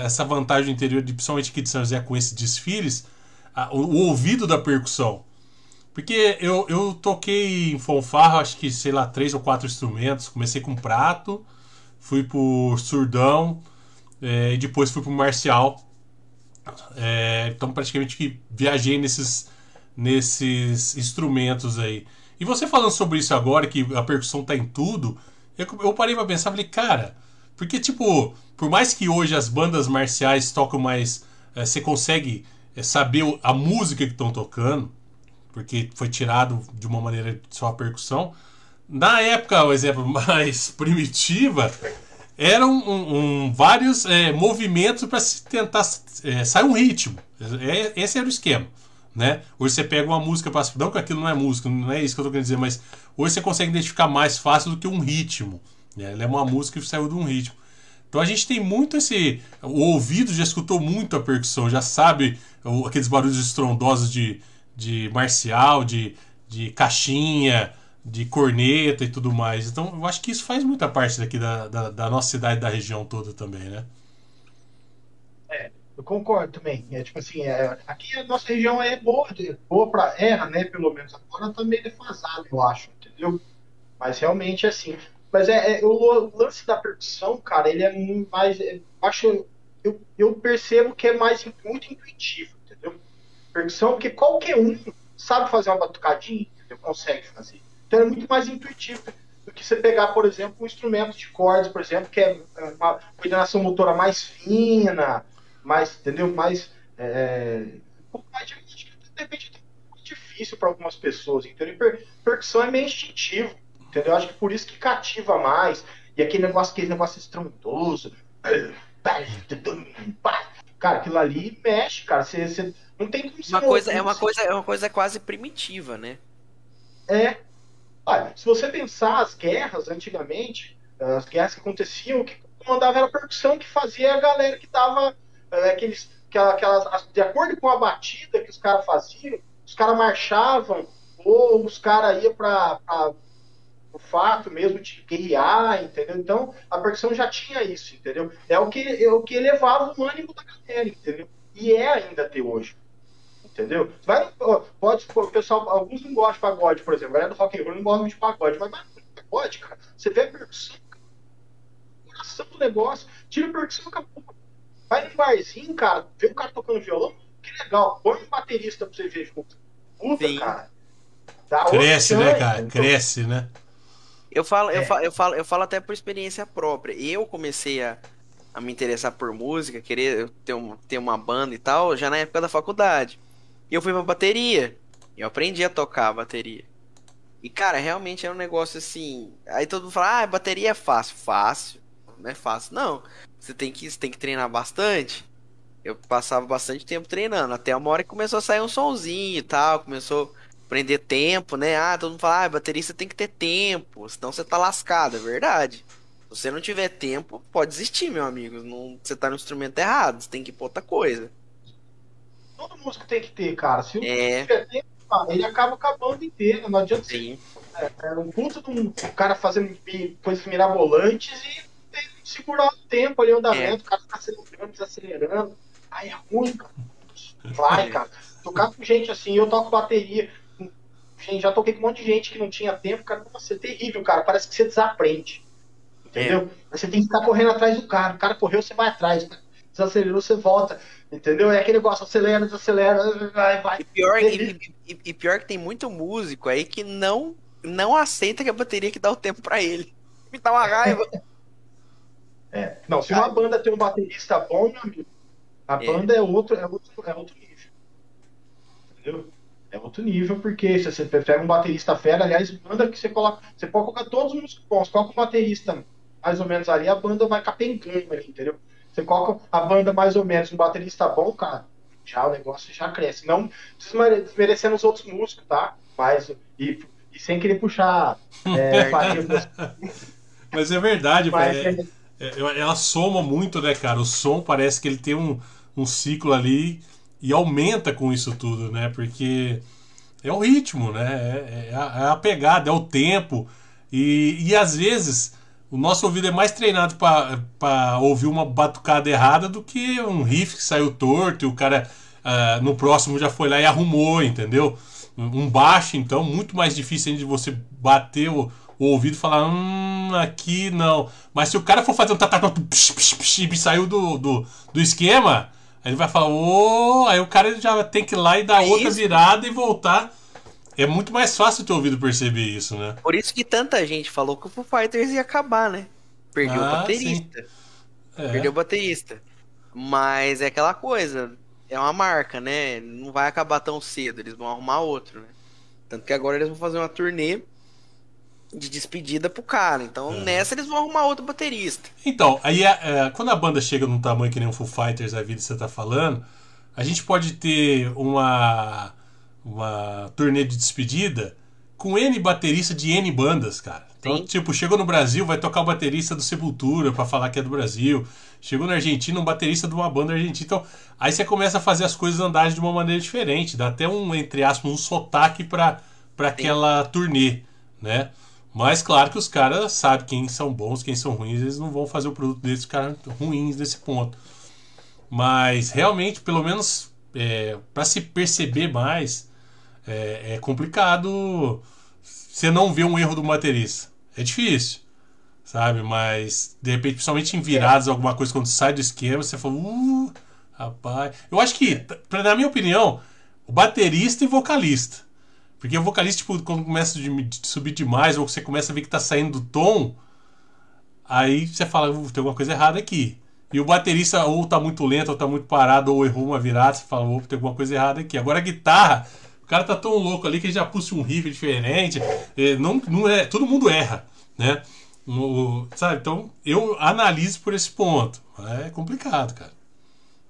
essa vantagem interior, de, principalmente aqui de São José, com esses desfiles, o, o, ouvido da percussão. Porque eu, eu toquei em fanfarra, acho que, sei lá, três ou quatro instrumentos. Comecei com prato, fui pro surdão, é, e depois fui pro marcial. É, então praticamente que viajei nesses nesses instrumentos aí. E você falando sobre isso agora, que a percussão tá em tudo, eu, eu parei pra pensar, falei, cara, porque tipo, por mais que hoje as bandas marciais tocam mais, é, você consegue é, saber a música que estão tocando, porque foi tirado de uma maneira só a percussão. Na época, o exemplo [laughs] mais primitiva, eram um, um, vários é, movimentos para se tentar é, sair um ritmo. É, esse era o esquema né? Hoje você pega uma música para não que aquilo não é música, não é isso que eu tô querendo dizer, mas hoje você consegue identificar mais fácil do que um ritmo? Ela é uma música que saiu de um ritmo. Então a gente tem muito esse o ouvido já escutou muito a percussão, já sabe aqueles barulhos estrondosos de, de marcial, de, de caixinha, de corneta e tudo mais. Então eu acho que isso faz muita parte daqui da, da, da nossa cidade, da região toda também, né? Eu concordo também. É tipo assim, é, aqui a nossa região é boa, boa para erra, né? Pelo menos agora tá meio defasado, eu acho, entendeu? Mas realmente é assim. Mas é, é o lance da percussão, cara, ele é mais. É, acho, eu, eu percebo que é mais muito intuitivo, entendeu? Percussão, porque qualquer um sabe fazer uma batucadinha, entendeu? consegue fazer. Então é muito mais intuitivo do que você pegar, por exemplo, um instrumento de cordas, por exemplo, que é uma coordenação motora mais fina, mais, entendeu? Mais, é, um pouco mais de repente é difícil para algumas pessoas, entendeu? Per, percussão é meio instintivo, entendeu? Acho que por isso que cativa mais. E aquele negócio, aquele negócio estrondoso. Cara, aquilo ali mexe, cara. Você, você não tem como uma coisa É uma coisa, é uma coisa quase primitiva, né? É. Olha, se você pensar as guerras antigamente, as guerras que aconteciam, o que comandava era a percussão que fazia a galera que tava é, aqueles, aquelas, de acordo com a batida que os caras faziam, os caras marchavam, ou os caras iam para o fato mesmo de guerrear, entendeu? Então a percussão já tinha isso, entendeu? É o que, é o que elevava o ânimo da galera, entendeu? E é ainda até hoje. Entendeu? Vai, pode, o pessoal, alguns não gostam de pagode, por exemplo, a galera do rock and roll não gosta de pagode, mas vai pagode, cara. Você vê a percussão, o coração do negócio, tira a percussão, acabou. Vai num barzinho, cara, vê o cara tocando violão, que legal. Põe um baterista pra você ver junto. Puta, Sim. cara. Dá Cresce, né, cara? Então... Cresce, né? Eu falo, é. eu, falo, eu, falo, eu falo até por experiência própria. Eu comecei a, a me interessar por música, querer ter, um, ter uma banda e tal, já na época da faculdade. E eu fui pra bateria. Eu aprendi a tocar a bateria. E, cara, realmente é um negócio assim. Aí todo mundo fala, ah, bateria é fácil. Fácil. Não é fácil, não você tem que, você tem que treinar bastante. Eu passava bastante tempo treinando, até uma hora que começou a sair um sonzinho e tal, começou prender tempo, né? Ah, todo mundo fala, ah, baterista tem que ter tempo, senão você tá lascado, é verdade. Se você não tiver tempo, pode desistir, meu amigo. Não, você tá no instrumento errado, você tem que ir pra outra coisa. Todo músico tem que ter, cara. Se é... tiver tempo, ele acaba acabando inteiro. Não adianta Sim. é, é um puto de um cara fazendo coisas mirabolantes e segurar o tempo ali, o andamento, é. o cara fica acelerando, desacelerando. Aí é ruim, cara. Vai, cara. Tocar com gente assim, eu toco bateria. Gente, já toquei com um monte de gente que não tinha tempo, cara. Nossa, é terrível, cara. Parece que você desaprende. Entendeu? É. Você tem que ficar correndo atrás do cara. O cara correu, você vai atrás. Desacelerou, você volta. Entendeu? É aquele negócio, acelera, desacelera, vai, vai. E pior, e, e, e pior que tem muito músico aí que não, não aceita que a bateria que dá o tempo para ele. [laughs] Me dá uma raiva. É. Não, se uma banda tem um baterista bom, meu amigo, a é. banda é outro, é, outro, é outro nível. Entendeu? É outro nível, porque se você pega um baterista fera, aliás, banda que você coloca. Você pode colocar todos os músicos bons, coloca um baterista mais ou menos ali, a banda vai capengando ali, entendeu? Você coloca a banda mais ou menos, um baterista bom, cara, já o negócio já cresce. Não desmerecendo os outros músicos, tá? Mas E, e sem querer puxar [laughs] é, Mas é verdade, Mas é, é, ela soma muito, né, cara? O som parece que ele tem um, um ciclo ali e aumenta com isso tudo, né? Porque é o ritmo, né? É, é, a, é a, pegada, é o tempo. E, e às vezes o nosso ouvido é mais treinado para ouvir uma batucada errada do que um riff que saiu torto e o cara uh, no próximo já foi lá e arrumou, entendeu? Um baixo, então, muito mais difícil de você bater o, o ouvido e falar, hum, aqui não. Mas se o cara for fazer um tatá, e saiu do, do, do esquema, aí ele vai falar, ô, oh! aí o cara já tem que ir lá e dar é outra isso? virada e voltar. É muito mais fácil ter ouvido perceber isso, né? Por isso que tanta gente falou que o Foo Fighters ia acabar, né? Perdeu ah, o baterista. É. Perdeu o baterista. Mas é aquela coisa, é uma marca, né? Não vai acabar tão cedo, eles vão arrumar outro, né? Tanto que agora eles vão fazer uma turnê de despedida pro cara. Então é. nessa eles vão arrumar outro baterista. Então, aí é, é, quando a banda chega num tamanho que nem o Foo Fighters a vida você tá falando, a gente pode ter uma uma turnê de despedida com N baterista de N bandas, cara. Então, Sim. tipo, chegou no Brasil, vai tocar o baterista do Sepultura para falar que é do Brasil. Chegou na Argentina, um baterista de uma banda argentina. Então, aí você começa a fazer as coisas andarem de uma maneira diferente. Dá até um, entre aspas, um sotaque para aquela turnê, né? Mas claro que os caras sabem quem são bons, quem são ruins, eles não vão fazer o produto desses caras ruins nesse ponto. Mas realmente, pelo menos é, para se perceber mais, é, é complicado você não ver um erro do baterista. É difícil, sabe? Mas, de repente, principalmente em viradas, alguma coisa, quando sai do esquema, você fala, uh, rapaz. Eu acho que, na minha opinião, o baterista e vocalista. Porque o vocalista, tipo, quando começa a subir demais, ou você começa a ver que tá saindo do tom, aí você fala, uh, tem alguma coisa errada aqui. E o baterista ou tá muito lento, ou tá muito parado, ou errou uma virada, você fala, opa, tem alguma coisa errada aqui. Agora a guitarra, o cara tá tão louco ali que ele já puxa um riff diferente. É, não, não é, todo mundo erra, né? No, sabe? Então eu analiso por esse ponto. É complicado, cara.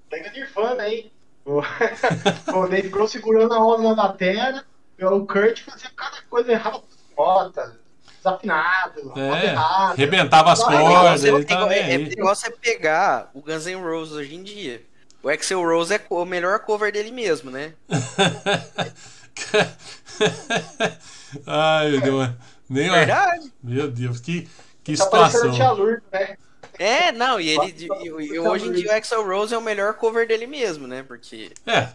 Pega Nirvana, hein? O, [laughs] o Dave Grohl segurando a onda na terra, o Kurt fazia cada coisa errada nota, desafinado, é, arrebentava as cordas. É, é, é igual você pegar o Guns N' Roses hoje em dia. O Axel Rose é o melhor cover dele mesmo, né? [laughs] Ai, meu Deus. Nem Verdade. Meu Deus, que, que tá situação. Tia Lourdes, né? É, não, e ele e, e, hoje em dia o Axel Rose é o melhor cover dele mesmo, né? Porque. É.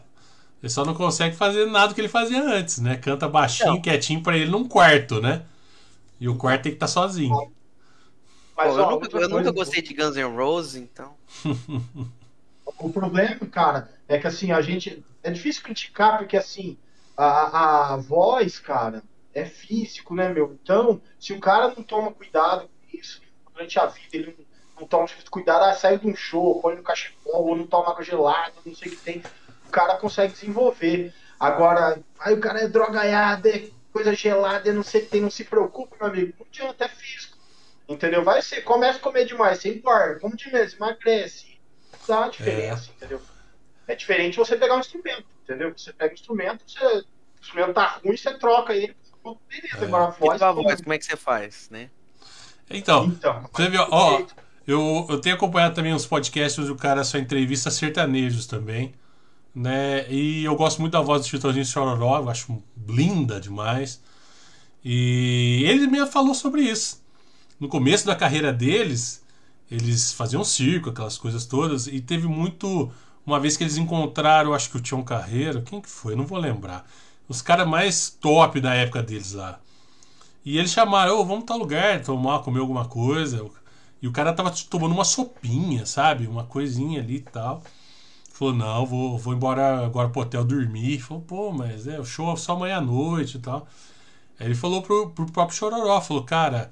Ele só não consegue fazer nada que ele fazia antes, né? Canta baixinho, não. quietinho pra ele num quarto, né? E o quarto tem que estar tá sozinho. Mas, Pô, eu, nunca, eu nunca gostei de Guns N' Roses, então. [laughs] O problema, cara, é que assim, a gente. É difícil criticar, porque assim, a, a voz, cara, é físico, né, meu? Então, se o cara não toma cuidado com isso, durante a vida, ele não, não toma cuidado, ah, sai de um show, põe no cachecol, ou não toma água gelada, não sei o que tem, cara consegue desenvolver. Agora, aí o cara é drogaiado, é coisa gelada, não sei o que tem, não se preocupe, meu amigo, não adianta, é físico. Entendeu? Vai ser, começa a comer demais, você engorda, como de mesmo, emagrece, dá uma diferença, é. entendeu? É diferente você pegar um instrumento, entendeu? Você pega um instrumento, você, o instrumento tá ruim, você troca ele, beleza. É. Agora a voz. E a voz, como é que você faz, né? Então, então você viu, ó, eu, eu tenho acompanhado também uns podcasts onde o cara só entrevista sertanejos também, né? E eu gosto muito da voz do Chitãozinho Chororó, eu acho linda demais. E ele mesmo falou sobre isso. No começo da carreira deles, eles faziam circo, aquelas coisas todas, e teve muito. Uma vez que eles encontraram, acho que o Tião Carreiro, quem que foi? Não vou lembrar. Os caras mais top da época deles lá. E eles chamaram, oh, vamos tal lugar, tomar, comer alguma coisa. E o cara tava tomando uma sopinha, sabe? Uma coisinha ali e tal. Falou, não, vou, vou embora agora pro hotel dormir. Falou, pô, mas é, o show é só amanhã à noite e tal. Aí ele falou pro, pro próprio Chororó, falou, cara,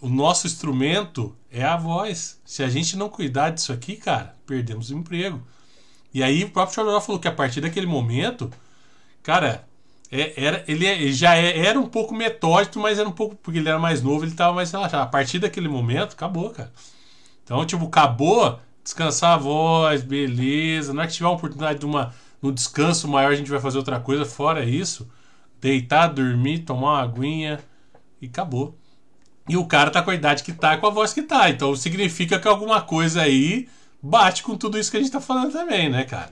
o nosso instrumento é a voz. Se a gente não cuidar disso aqui, cara, perdemos o emprego. E aí o próprio Chororó falou que a partir daquele momento, cara, é, era, ele, já é, era um pouco metódico, mas era um pouco, porque ele era mais novo, ele estava mais relaxado. A partir daquele momento, acabou, cara. Então, tipo, acabou, descansar a voz, beleza. Não é que tiver uma oportunidade de uma, um descanso maior, a gente vai fazer outra coisa. Fora isso, deitar, dormir, tomar uma aguinha e acabou. E o cara tá com a idade que tá, com a voz que tá. Então significa que alguma coisa aí bate com tudo isso que a gente tá falando também, né, cara?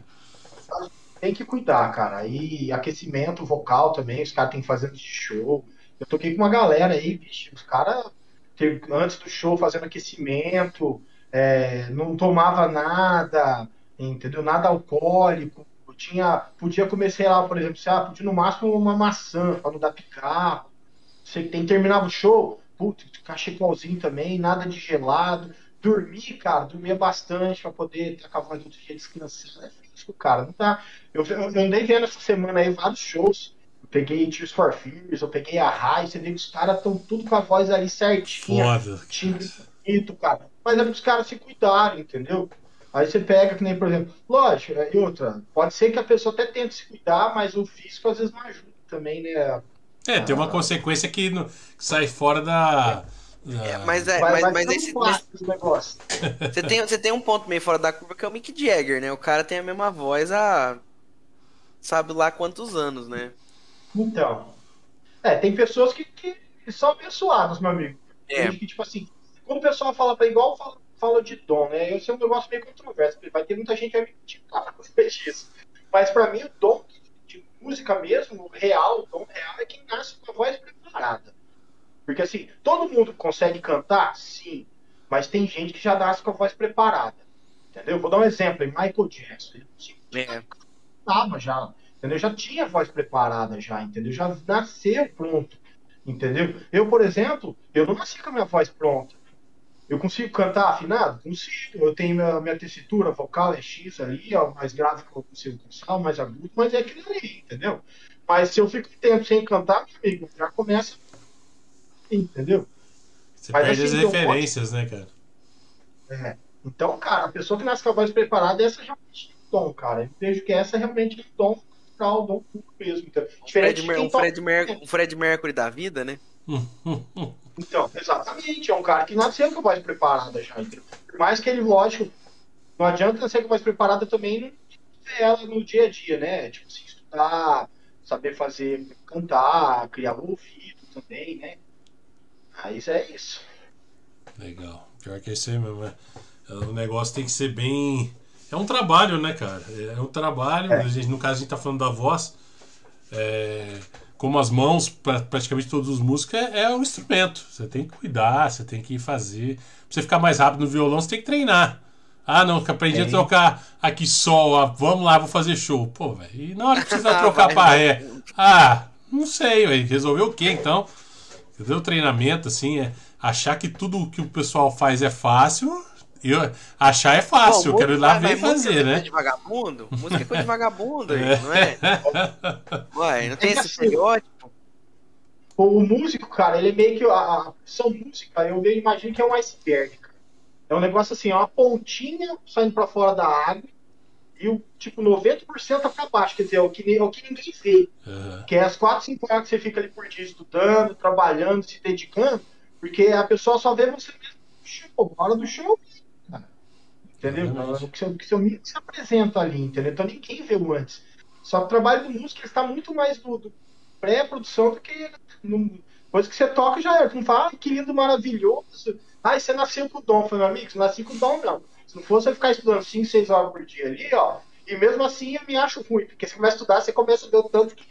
Tem que cuidar, cara. E aquecimento vocal também, os caras têm que fazer show. Eu toquei com uma galera aí, bicho, os caras antes do show fazendo aquecimento, é, não tomava nada, entendeu? Nada alcoólico. Tinha, podia comer, sei lá, por exemplo, sei lá, podia no máximo uma maçã para não dar picar. Você tem terminava o show, putz, cachecolzinho também, nada de gelado. Dormir, cara, dormia bastante para poder com a voz do outro dia descansando. É físico, cara. Não tá. Eu, eu, eu andei vendo essa semana aí vários shows. Eu peguei Tears for Fears, eu peguei a High, você vê que os caras estão tudo com a voz ali certinha. Foda. Timbre bonito, cara. Mas é para os caras se cuidarem, entendeu? Aí você pega, que nem, por exemplo, lógico, e outra, pode ser que a pessoa até tente se cuidar, mas o físico às vezes não ajuda também, né? É, tem uma consequência que, no, que sai fora da. da- É, mas é, Vai, mas, vai mas você- clássico esse negócio. [laughs] você tem, você tem um ponto meio fora da curva que é o Mick Jagger, né? O cara tem a mesma voz há sabe lá quantos anos, né? Então. É, tem pessoas que, que são abençoadas, meu amigo. Tem É. gente que, tipo assim, quando o pessoal fala pra igual fala, fala de dom, né? Esse é um negócio meio controverso, porque vai ter muita gente que vai me criticar disso. [laughs] Mas pra mim, o dom de música mesmo, o real, o dom real, é quem nasce com a voz preparada. Porque assim, todo mundo consegue cantar? Sim. Mas tem gente que já nasce com a voz preparada. Entendeu? Vou dar um exemplo Michael Jackson. Ele É. cantava já, entendeu? Já tinha a voz preparada já, entendeu? Já nasceu pronto, entendeu? Eu, por exemplo, eu não nasci com a minha voz pronta. Eu consigo cantar afinado? Consigo. Eu tenho minha, minha tessitura vocal é X ali, ó, o mais grave que eu consigo alcançar, o mais agudo, mas é aquilo ali, entendeu? Mas se eu fico tempo sem cantar, meu amigo, já começa. Entendeu? Você Mas perde assim, as referências, né, cara? É. Então, cara, a pessoa que nasce com a voz preparada, essa realmente é um dom, cara. Eu vejo que essa realmente é um dom natural, um dom puro mesmo. Então, Um diferente Fred, de um toca- Fred Mer- um Fred Mercury da vida, né? [laughs] Então, exatamente. É um cara que nasceu com a voz preparada já. Por mais que ele, lógico, não adianta nascer com a voz preparada também não ver ela no dia a dia, né? Tipo assim, estudar, saber fazer, cantar, criar o ouvido também, né? Mas é isso. Legal. Pior que é isso aí mesmo. é. O negócio tem que ser bem. É um trabalho, né, cara? É um trabalho. É. No caso, a gente tá falando da voz. É, como as mãos, pra, praticamente todos os músicos, é, é um instrumento. Você tem que cuidar, você tem que fazer. Pra você ficar mais rápido no violão, você tem que treinar. Ah, não, que aprendi a Tem. trocar aqui sol, ah, vamos lá, vou fazer show. Pô, velho, e na hora que precisa [laughs] Ah, trocar pra vai. ré? Ah, não sei, velho. Resolveu o quê então? Entendeu? Treinamento, assim, é achar que tudo que o pessoal faz é fácil. Eu, achar é fácil, eu Bom, quero ir lá música- ver e fazer, é né? coisa de vagabundo? Música é coisa de vagabundo, aí, não é? Ué, não tem É esse assim, estereótipo? O, o músico, cara, ele é meio que. A, a são música, eu meio imagino que é um iceberg, cara. É um negócio assim, é uma pontinha saindo pra fora da água e o tipo 90% tá pra baixo. Quer dizer, é o que, é o que ninguém vê. Aham. Que é as 4, 5 horas que você fica ali por dia estudando, trabalhando, se dedicando, porque a pessoa só vê você mesmo no show, na hora do show. Entendeu? Exatamente. O que seu, o que seu mídia se apresenta ali, entendeu? Então ninguém vê o antes. Só que o trabalho do músico está muito mais do, do pré-produção do que no, coisa que você toca já é. Tu não fala, ah, que lindo, maravilhoso. Ah, você nasceu com o dom. Falei, meu amigo, você nasceu com o dom, não. Se não fosse eu ficar estudando 5, 6 horas por dia ali, ó. E mesmo assim eu me acho ruim, porque você começa a estudar, você começa a ver o tanto que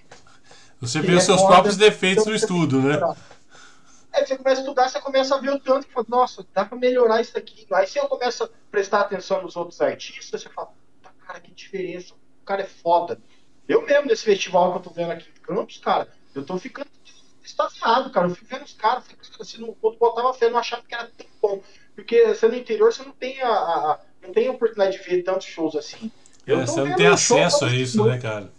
Você Sim, vê os é seus próprios defeitos Então, no você estudo, né? Aí você começa a estudar, você começa a ver o tanto que fala, nossa, dá pra melhorar isso aqui. Aí você começa a prestar atenção nos outros artistas, você fala, puta, cara, que diferença, o cara é foda. Eu mesmo, nesse festival que eu tô vendo aqui em Campos, cara, eu tô ficando extasiado, cara. Eu fico vendo os caras, assim, não, quando botava fé, eu não achava que era tão bom. Porque no interior, você não tem a, a- não tem a oportunidade de ver tantos shows assim. É, você não tem um show acesso a isso, né, cara?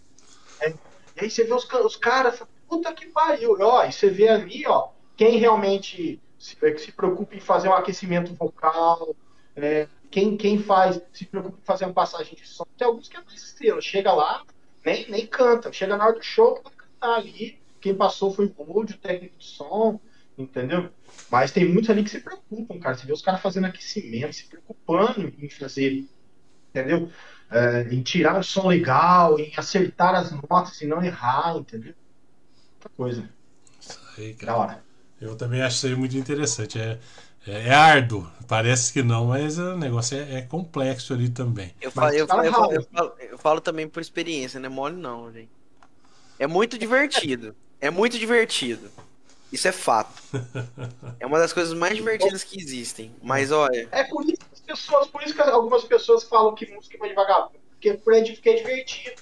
E aí você vê os, os caras, puta que pariu. Ó, e você vê ali, ó, quem realmente se, é, se preocupa em fazer um aquecimento vocal, é, quem, quem faz, se preocupa em fazer uma passagem de som. Tem alguns que é mais estrela. Chega lá, nem, nem canta. Chega na hora do show, vai cantar ali. Quem passou foi o Mood, o técnico de som, entendeu? Mas tem muitos ali que se preocupam, cara. Você vê os caras fazendo aquecimento, se preocupando em fazer, entendeu? É, em tirar um som legal, em acertar as notas e não errar, entendeu? outra coisa. Isso aí, Da cara. hora. Eu também acho isso aí muito interessante. É, é, é árduo, parece que não, mas o negócio é, é complexo ali também. Eu, Mas falo, eu, falo, eu, falo, eu, falo, eu falo também por experiência, não é mole não, gente. É muito divertido. É muito divertido. Isso é fato. [laughs] É uma das coisas mais divertidas que existem. Mas olha, É por isso que as pessoas, por isso que algumas pessoas falam que música é coisa de vagabundo, porque por aí fica divertido.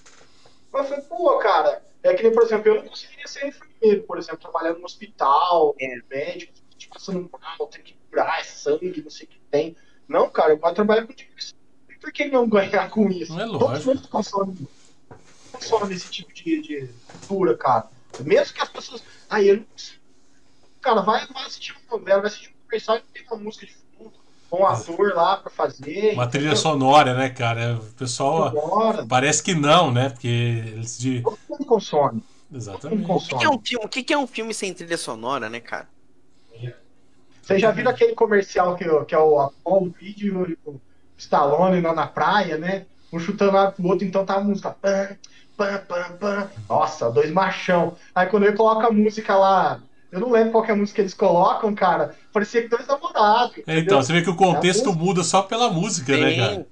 Mas eu falei, pô, cara, é que nem, por exemplo, eu não conseguiria ser enfermeiro, por exemplo, trabalhando no hospital, É. médico, te passando mal, tem que curar, é sangue, não sei o que tem. Não, cara, eu gosto de trabalhar com diversão. E por que não ganhar com isso? É Todo lógico. mundo consome, consome esse tipo de, de cultura, cara. Mesmo que as pessoas. Aí eu não Cara, vai, vai assistir uma novela, vai assistir um comercial e tem uma música de com um ator lá pra fazer. Uma trilha entendeu? sonora, né, cara? O pessoal Bora. parece que não, né? Porque eles de. Todo mundo consome. Exatamente. o que, que é um filme, o que, é um filme sem trilha sonora, né, cara? Vocês já viram aquele comercial que, que é o Apollo vídeo e o Stallone lá na praia, né? Um chutando lá pro outro, então tá a música. Nossa, dois machão. Aí quando ele coloca a música lá, eu não lembro qual que é a música que eles colocam, cara. Parecia que dois namorados. É? Então, você vê que o contexto É muda só pela música, né, Tem- cara?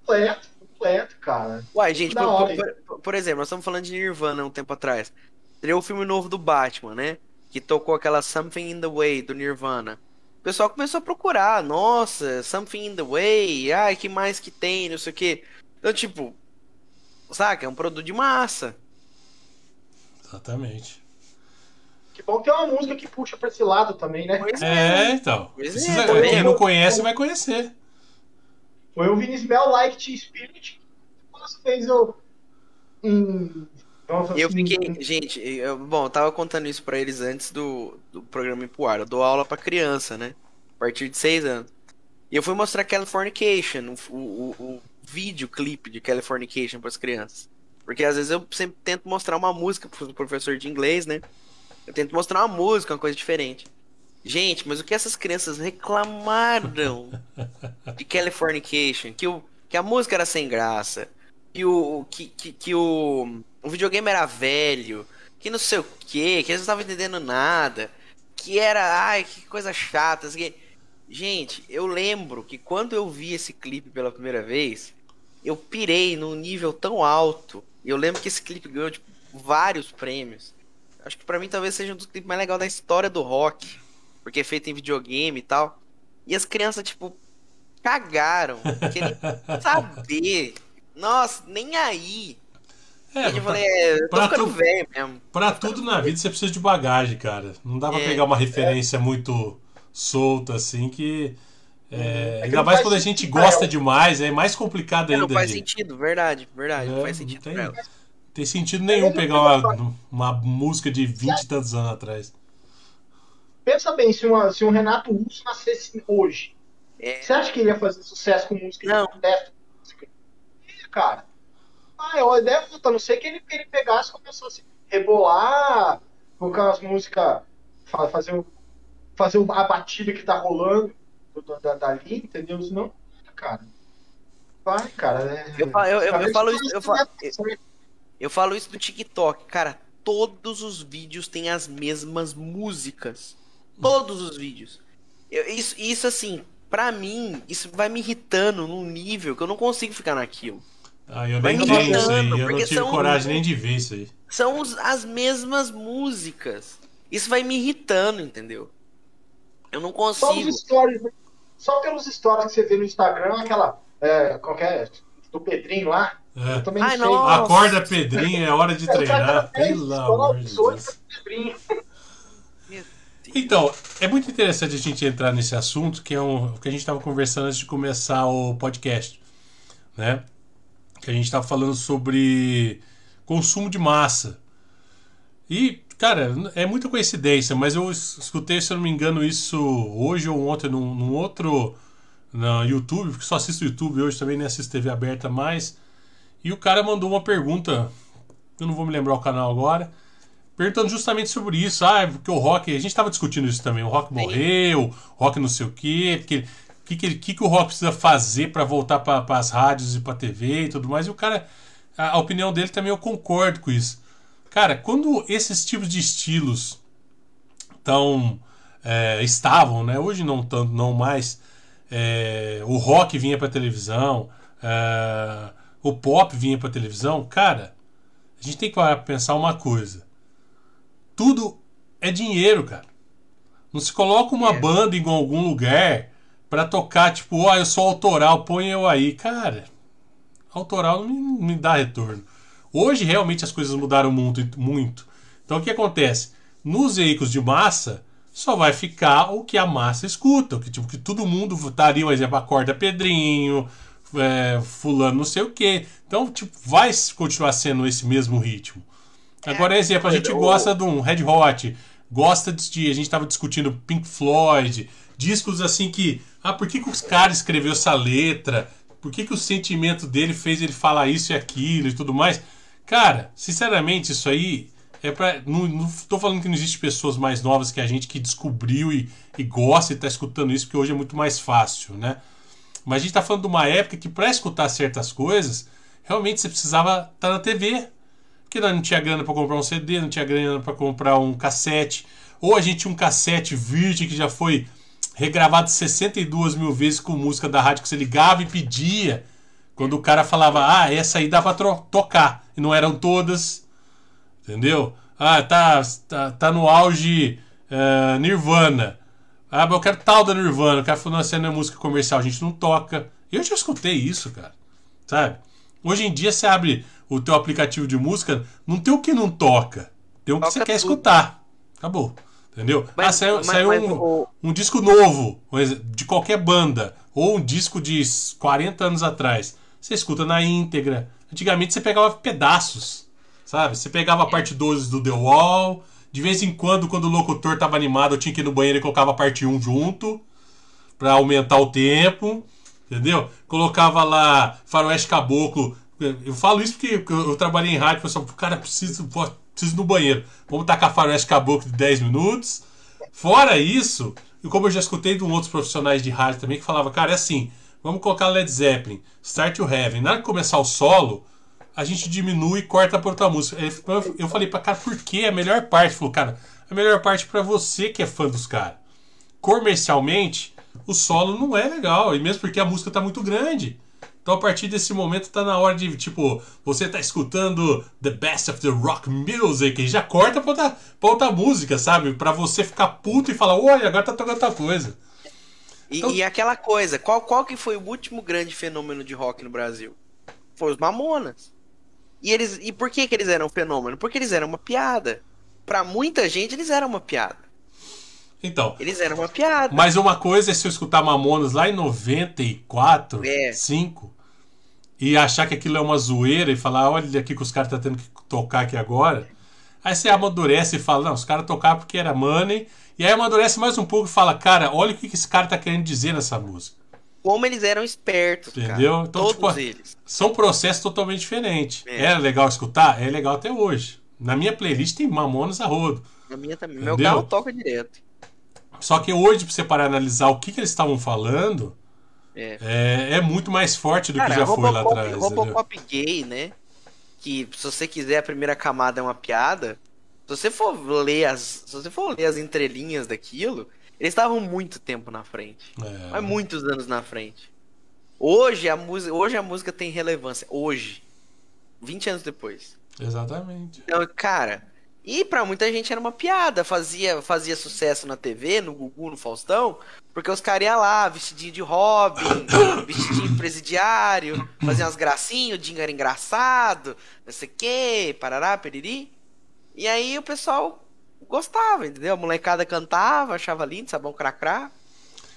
Completo, completo, cara. Uai, gente, por, hora, por- por- por exemplo, nós estamos falando de Nirvana um tempo atrás. Teria o filme novo do Batman, né? Que tocou aquela Something in the Way do Nirvana. O pessoal começou a procurar, nossa, Something in the Way, ai, que mais que tem, não sei o quê. Então, tipo, saca? É um produto de massa. Exatamente. Que bom ter uma música que puxa pra esse lado também, né? Pois É, então. Pois é, Precisa- quem não conhece vai conhecer. Foi o Vini Smell Like Teen Spirit que fez eu. Hum, nossa, E eu fiquei, gente, eu- bom, eu tava contando isso pra eles antes do, do programa ir pro ar. Eu dou aula pra criança, né? A partir de seis anos. E eu fui mostrar Californication, o, o, o videoclipe de Californication pras crianças. Porque às vezes eu sempre tento mostrar uma música pro professor de inglês, né? Eu tento mostrar uma música, uma coisa diferente. Gente, mas o que essas crianças reclamaram [laughs] de Californication? Que, o, que a música era sem graça. Que o, que, que, que o, o videogame era velho. Que não sei o que. Que eles não estavam entendendo nada. Que era. Ai, que coisa chata. assim, Gente, eu lembro que quando eu vi esse clipe pela primeira vez, eu pirei num nível tão alto. E eu lembro que esse clipe ganhou tipo, vários prêmios. Acho que pra mim talvez seja um dos clipes mais legais da história do rock. Porque é feito em videogame e tal. E as crianças, tipo, cagaram. Querem [laughs] saber. Nossa, nem aí. É, eu falei, é, eu pra ficando tu- velho mesmo. Pra tudo na vida você precisa de bagagem, cara. Não dá pra É. pegar uma referência muito solta assim que. é, É que ainda mais quando a gente sentido gosta demais, é mais complicado É, ainda. não faz de- sentido, verdade, verdade. É, não faz sentido tem- pra ela. Tem sentido nenhum pegar uma, uma música de 20 e tantos anos atrás. Pensa bem, se, uma, se um Renato Russo nascesse hoje, É, você acha que ele ia fazer sucesso com música Não. de protesto? Cara. Ah, eu ideia puta, a não sei que ele, que ele pegasse e começasse a rebolar, colocar as músicas, fa- fazer, o- fazer a batida que tá rolando do- do- da, dali, entendeu? Senão, cara. Vai, cara. é- Eu eu- eu- eu falo isso- eu fa- eu... Falo isso do TikTok, cara. Todos os vídeos têm as mesmas músicas. Todos os vídeos. Eu- isso, isso assim, pra mim, isso vai me irritando num nível que eu não consigo ficar naquilo. Ah, eu Vai nem me vi isso aí. Eu não tive são- coragem nem de ver isso aí. São os- as mesmas músicas. Isso vai me irritando, entendeu? Eu não Só consigo. os stories, só pelos stories que você vê no Instagram, aquela. É, qualquer. Do Pedrinho lá. É. Eu também Ai, não sei. nossa. Acorda, Pedrinho, é hora de treinar. Pelo amor de Deus. Então, é muito interessante a gente entrar nesse assunto, que é um, o que a gente estava conversando antes de começar o podcast, né? Que a gente estava falando sobre consumo de massa. E, cara, é muita coincidência, mas eu es- escutei, se eu não me engano, isso hoje ou ontem num, num outro no YouTube, porque só assisto YouTube hoje também, nem assisto TV aberta mais. E o cara mandou uma pergunta, eu não vou me lembrar o canal agora, perguntando justamente sobre isso. Ah, porque o rock, a gente estava discutindo isso também. O rock morreu, o rock não sei o quê, porque o que, que, que, o rock precisa fazer para voltar para as rádios e para TV e tudo mais. E o cara, a, a opinião dele também eu concordo com isso. Cara, quando esses tipos de estilos tão é, estavam, né? Hoje não tanto, não mais. É, o rock vinha para televisão, é, o pop vinha para televisão. Cara, a gente tem que pensar uma coisa. Tudo é dinheiro, cara. Não se coloca uma é. banda em algum lugar para tocar, tipo, ó, oh, eu sou autoral, põe eu aí. Cara, autoral não me, me dá retorno. Hoje realmente as coisas mudaram muito, muito. Então o que acontece? Nos veículos de massa, só vai ficar o que a massa escuta, o que, tipo, que todo mundo estaria, por exemplo, acorda Pedrinho, é, fulano não sei o que. Então, tipo, vai continuar sendo esse mesmo ritmo. É, Agora, exemplo, a gente gosta de um Red Hot, gosta de. A gente estava discutindo Pink Floyd, discos assim que. Ah, por que, que os caras escreveu essa letra? Por que, que o sentimento dele fez ele falar isso e aquilo e tudo mais? Cara, sinceramente, isso aí é pra. Não, não tô falando que não existe pessoas mais novas que a gente que descobriu e, e gosta e tá escutando isso, porque hoje é muito mais fácil, né? Mas a gente tá falando de uma época que para escutar certas coisas, realmente você precisava estar tá na TV. Porque não tinha grana para comprar um CD, não tinha grana para comprar um cassete. Ou a gente tinha um cassete virgem que já foi regravado 62 mil vezes com música da rádio que você ligava e pedia. Quando o cara falava, ah, essa aí dá pra tocar. E não eram todas. Entendeu? Ah, tá, tá, tá no auge uh, Nirvana. Ah, mas eu quero tal da Nirvana. O cara falou, não, essa não é música comercial, a gente não toca. Eu já escutei isso, cara. Sabe? Hoje em dia você abre o teu aplicativo de música, não tem o que não toca. Tem o que toca você quer tudo. escutar. Acabou. Entendeu? Mas, ah, saiu, mas, saiu mas, um, o... um disco novo, de qualquer banda, ou um disco de 40 anos atrás. Você escuta na íntegra. Antigamente você pegava pedaços, sabe? Você pegava a parte 12 do The Wall. De vez em quando, quando o locutor tava animado, eu tinha que ir no banheiro e colocava a parte 1 junto. para aumentar o tempo. Entendeu? Colocava lá Faroeste Caboclo. Eu falo isso porque eu trabalhei em rádio, pessoal, cara, preciso, preciso no banheiro. Vamos tacar Faroeste Caboclo de 10 minutos. Fora isso, e como eu já escutei de um outros profissionais de rádio também que falava, cara, é assim, Vamos colocar Led Zeppelin, Start to Heaven. Na hora que começar o solo, a gente diminui e corta por outra música. Eu falei pra cara, por que a melhor parte? Falou, cara, a melhor parte para você que é fã dos caras. Comercialmente, o solo não é legal, e mesmo porque a música tá muito grande. Então a partir desse momento tá na hora de, tipo, você tá escutando The Best of the Rock Music e já corta pra outra, pra outra música, sabe? Pra você ficar puto e falar, olha, agora tá tocando outra coisa. E, então... e, aquela coisa, qual, qual que foi o último grande fenômeno de rock no Brasil? Foi os Mamonas. E eles e por que que eles eram um fenômeno? Porque eles eram uma piada. Para muita gente eles eram uma piada. Então. Eles eram uma piada. Mas uma coisa é se eu escutar Mamonas lá em 94, é. 5 e achar que aquilo é uma zoeira e falar, olha aqui que os caras estão tá tendo que tocar aqui agora. Aí você amadurece e fala, não, os caras tocaram porque era money e aí amadurece mais um pouco e fala, cara, olha o que esse cara tá querendo dizer nessa música. Como eles eram espertos, Entendeu? Cara. Então, Todos tipo, eles. São processos totalmente diferentes. É. é. legal escutar? É legal até hoje. Na minha playlist tem Mamonas a rodo. Na minha também. Entendeu? Meu carro toca direto. Só que hoje, pra você parar analisar o que, que eles estavam falando, é. é. É, muito mais forte do Cara, que já Robocop, foi lá atrás. Robocop gay, né? Que se você quiser a primeira camada é uma piada, se você for ler as, se você for ler as entrelinhas daquilo, eles estavam muito tempo na frente. É. Mas muitos anos na frente. Hoje a música, hoje a música tem relevância. Hoje. 20 anos depois. Exatamente. Então, cara, e para muita gente era uma piada, fazia, fazia sucesso na TV, no Gugu, no Faustão, porque os caras iam lá, vestidinho de Robin, [coughs] vestidinho presidiário, faziam umas gracinhas, o Dinho era engraçado, não sei o que, parará, periri. E aí o pessoal gostava, entendeu? A molecada cantava, achava lindo, sabão cracrá.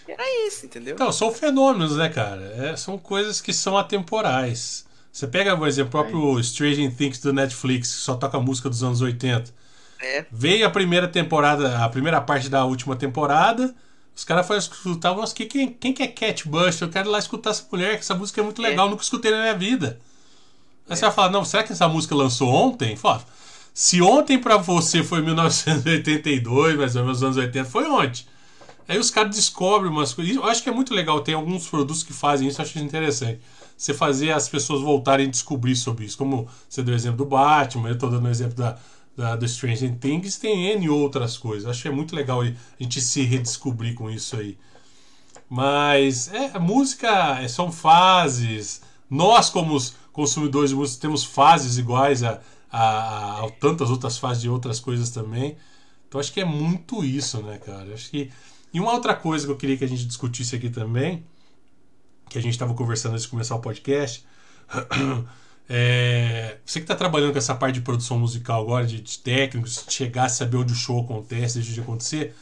Era isso, entendeu? Então, são fenômenos, né, cara? É, são coisas que são atemporais. Você pega, por exemplo, o próprio é. Stranger Things do Netflix, que só toca música dos anos 80. É. Veio a primeira temporada, a primeira parte da última temporada. Os caras foram escutar, nossa, quem, quem que é Cat Buster? Eu quero ir lá escutar essa mulher, que essa música é muito é. legal, é. nunca escutei na minha vida. Aí é. você vai falar, não, será que essa música lançou ontem? Fala, se ontem para você foi 1982, mais ou menos nos anos 80, foi ontem. Aí os caras descobrem umas coisas. Eu acho que é muito legal. Tem alguns produtos que fazem isso, eu acho interessante. Você fazer as pessoas voltarem a descobrir sobre isso. Como você deu o exemplo do Batman, eu estou dando o exemplo da, da, do Stranger Things, tem N outras coisas. Acho que é muito legal a gente se redescobrir com isso aí. Mas é, música é, são fases. Nós, como consumidores de música, temos fases iguais a, a, a, tantas outras fases de outras coisas também. Então acho que é muito isso, né, cara? Acho que. E uma outra coisa que eu queria que a gente discutisse aqui também, que a gente estava conversando antes de começar o podcast. [clears throat] É, você que está trabalhando com essa parte de produção musical agora, de, de técnicos, chegar a saber onde o show acontece, deixa de acontecer,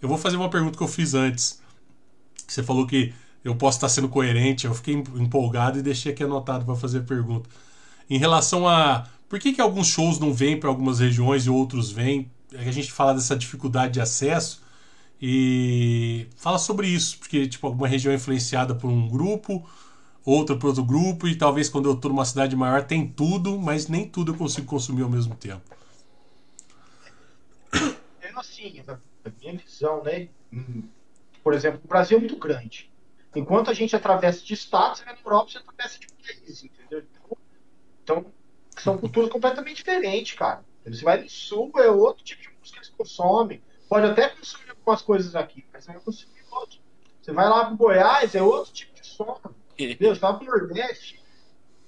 eu vou fazer uma pergunta que eu fiz antes. Você falou que eu posso estar sendo coerente, eu fiquei empolgado e deixei aqui anotado para fazer a pergunta. Em relação a por que, que alguns shows não vêm para algumas regiões e outros vêm, é a gente fala dessa dificuldade de acesso e fala sobre isso, porque tipo alguma região é influenciada por um grupo, outra por outro grupo, e talvez quando eu estou numa cidade maior tem tudo, mas nem tudo eu consigo consumir ao mesmo tempo. É assim, na minha visão, né? Hum, por exemplo, o Brasil é muito grande. Enquanto a gente atravessa de estados, na Europa você atravessa de países, entendeu? Então, então, são culturas completamente diferentes, cara. Você vai no sul, é outro tipo de música que eles consomem. Pode até consumir algumas coisas aqui, mas você vai consumir outro. Você vai lá pro Goiás, é outro tipo de som. Entendeu? Você vai pro Nordeste.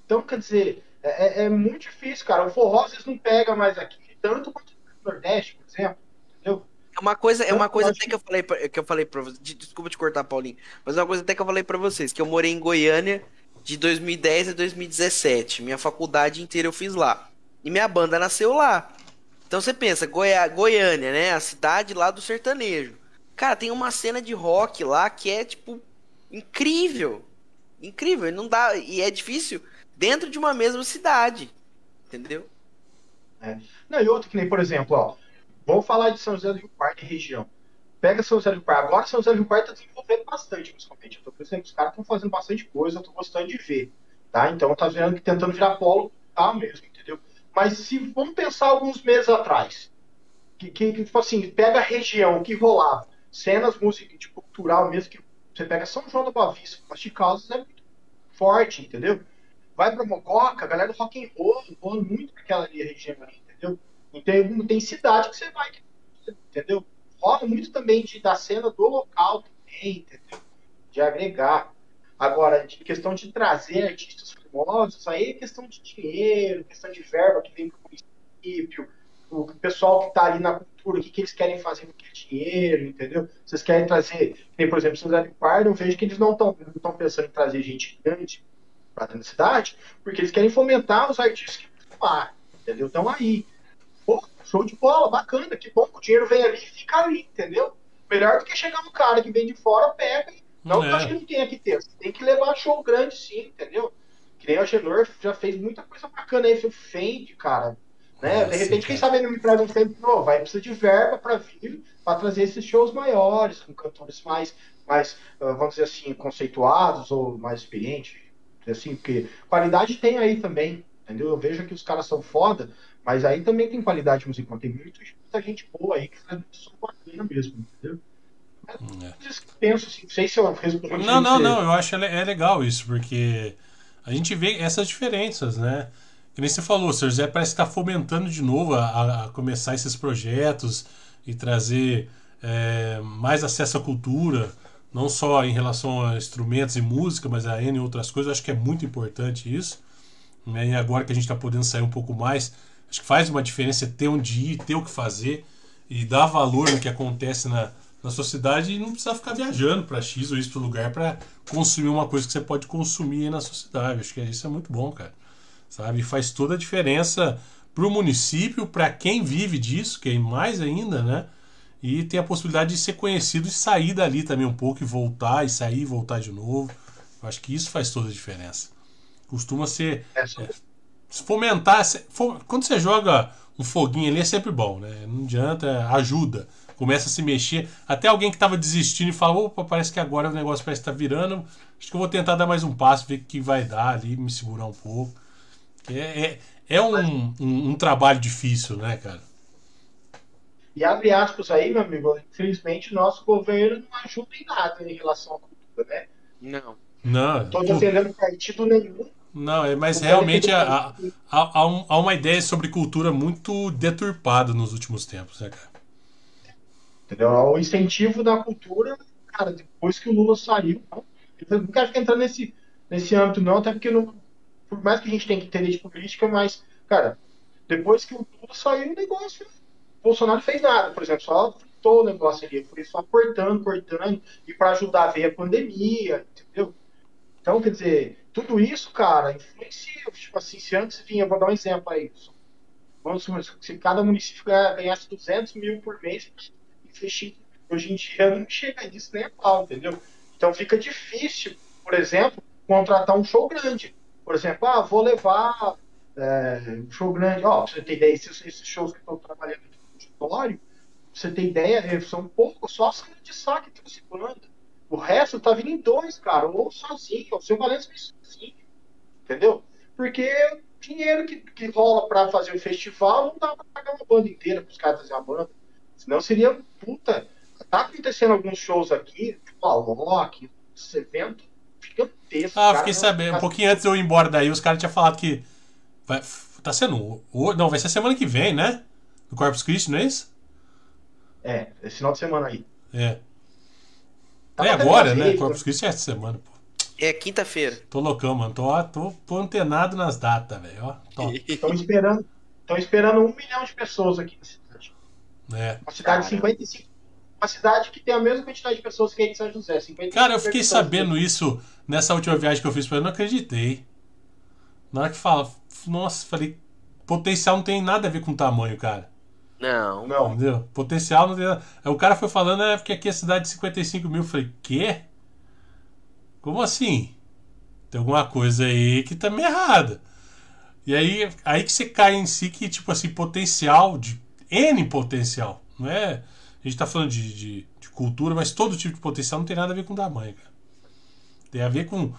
Então, quer dizer, é, é, é muito difícil, cara. O forró vocês não pega mais aqui, tanto quanto no Nordeste, por exemplo. Entendeu? É uma coisa, é uma coisa até que eu falei pra, que eu falei para vocês. Desculpa te cortar, Paulinho. Mas é uma coisa até que eu falei para vocês, que eu morei em Goiânia de 2010 a 2017. Minha faculdade inteira eu fiz lá. E minha banda nasceu lá. Então você pensa, Goiânia, né? A cidade lá do sertanejo. Cara, tem uma cena de rock lá que é, tipo, incrível incrível, não dá. E é difícil dentro de uma mesma cidade. Entendeu? É. Não, e outro que nem, por exemplo, ó. Vamos falar de São José do Rio Pardo e região. Pega São José do Pardo. Agora São José do Pardo está desenvolvendo bastante, principalmente. Eu tô que os caras estão fazendo bastante coisa, eu tô gostando de ver. Tá? Então tá vendo que tentando virar polo tá mesmo, entendeu? Mas se vamos pensar alguns meses atrás, que, que, que tipo assim, pega a região que rolava, cenas música de cultural mesmo, que você pega São João da Boa Vista, mas de Caldas é muito forte, entendeu? Vai pra Mococa, a galera do rock and roll rola muito naquela região ali, entendeu? Então tem cidade que você vai, entendeu? Rola muito também de, da cena do local também, entendeu? De agregar. Agora, de questão de trazer artistas famosos, aí é questão de dinheiro, questão de verba que vem pro município, o pessoal que está ali na cultura, o que, que eles querem fazer com aquele dinheiro, entendeu? Vocês querem trazer, tem, por exemplo, do Pardo, eu vejo que eles não estão pensando em trazer gente grande para dentro da cidade, porque eles querem fomentar os artistas que estão lá, entendeu? Estão aí. Pô, show de bola, bacana, que bom que o dinheiro vem ali e fica ali, entendeu? Melhor do que chegar um cara que vem de fora, pega e. Não, é. eu acho que não tem que ter. Tem que levar show grande, sim, entendeu? Que nem o Genor já fez muita coisa bacana aí, o Fende, cara né? de repente, quem sabe ele me traz um tempo novo, vai precisar de verba para vir, para trazer esses shows maiores, com cantores mais, mais, ah, vamos dizer assim, conceituados ou mais experientes. Assim, porque qualidade tem aí também, entendeu? Eu vejo que os caras são foda, mas aí também tem qualidade musical, tem muita, muita gente boa aí que faz som bacana mesmo, entendeu? É. Penso assim, não sei se eu respondi. Não, não, não, eu acho é legal isso, porque a gente vê essas diferenças, né? Que nem você falou, o Sr. Zé parece estar tá fomentando de novo a, a, começar esses projetos e trazer é, mais acesso à cultura, não só em relação a instrumentos e música, mas a N e outras coisas. Acho que é muito importante isso. Né? E agora que a gente está podendo sair um pouco mais, acho que faz uma diferença ter onde ir, ter o que fazer e dar valor no que acontece na, na sociedade e não precisar ficar viajando para X ou Y lugar para consumir uma coisa que você pode consumir na sociedade. Acho que isso é muito bom, cara sabe? Faz toda a diferença para o município, para quem vive disso, que é mais ainda, né? E tem a possibilidade de ser conhecido e sair dali também um pouco e voltar, e sair e voltar de novo. Eu acho que isso faz toda a diferença. Costuma ser. É, fomentar. Quando você joga um foguinho ali é sempre bom, né? Não adianta, ajuda. Começa a se mexer. Até alguém que estava desistindo e fala: opa, parece que agora o negócio parece estar tá virando. Acho que eu vou tentar dar mais um passo, ver o que vai dar ali, me segurar um pouco. É, é, é um, um, um, trabalho difícil, né, cara? E abre aspas aí, meu amigo, infelizmente nosso governo não ajuda em nada em relação à cultura, né? Não. Não. Estou defendendo partido nenhum, Não, é, mas realmente há, há, há um- há uma ideia sobre cultura muito deturpada nos últimos tempos, né, cara? Entendeu? O incentivo da cultura, cara, depois que o Lula saiu, não, eu não quero ficar entrando nesse, nesse âmbito, não, até porque não, por mais que a gente tenha que entender de política, mas, cara, depois que o Lula saiu, o negócio, o Bolsonaro fez nada, por exemplo, só fritou o negócio ali, foi só cortando, cortando, e para ajudar a ver a pandemia, entendeu? Então, quer dizer, tudo isso, cara, influencia, tipo assim, se antes vinha, vou dar um exemplo aí, vamos se cada município ganha- ganhasse 200 mil por mês, hoje em dia não chega nisso nem a pau, entendeu? Então fica difícil, por exemplo, contratar um show grande. Por exemplo, ah, vou levar é, um show grande. Ó, pra você ter ideia, esses, esses shows que estão trabalhando aqui no auditório, pra você ter ideia, é, são poucos, só a cena de saque trouxe banda. O resto tá vindo em dois, cara, ou sozinho, ou o seu Valença vem sozinho, entendeu? Porque o dinheiro que, que rola pra fazer o festival não dá pra pagar uma banda inteira pros caras fazer a banda. Senão seria puta. Tá acontecendo alguns shows aqui, tipo a Loki, esse evento gigantesco. Ah, fiquei sabendo. Um pouquinho antes de eu ir embora daí, os caras tinham falado que. Vai, tá sendo. Não, vai ser semana que vem, né? Do Corpus Christi, não é isso? É, esse final de semana aí. É. Tá é agora, né? Corpus Christi é essa semana, pô. É quinta-feira. Tô loucão, mano. Tô, tô, tô antenado nas datas, velho. Estão esperando, estão esperando um milhão de pessoas aqui na cidade. É. Uma cidade de Caramba. 55. Uma cidade que tem a mesma quantidade de pessoas que a de São José. 55 Cara, eu fiquei sabendo isso nessa última viagem que eu fiz pra ele, eu não acreditei. Na hora que fala, nossa, falei, potencial não tem nada a ver com tamanho, cara. Não. Não, Entendeu? Potencial não tem nada. O cara foi falando, é porque aqui é cidade de 55 mil. Eu falei, quê? Como assim? Tem alguma coisa aí que tá meio errada. E aí, aí que você cai em si que, tipo assim, potencial, de N potencial. Não é. A gente tá falando de, de, de cultura, mas todo tipo de potencial não tem nada a ver com tamanho, cara. Tem a ver com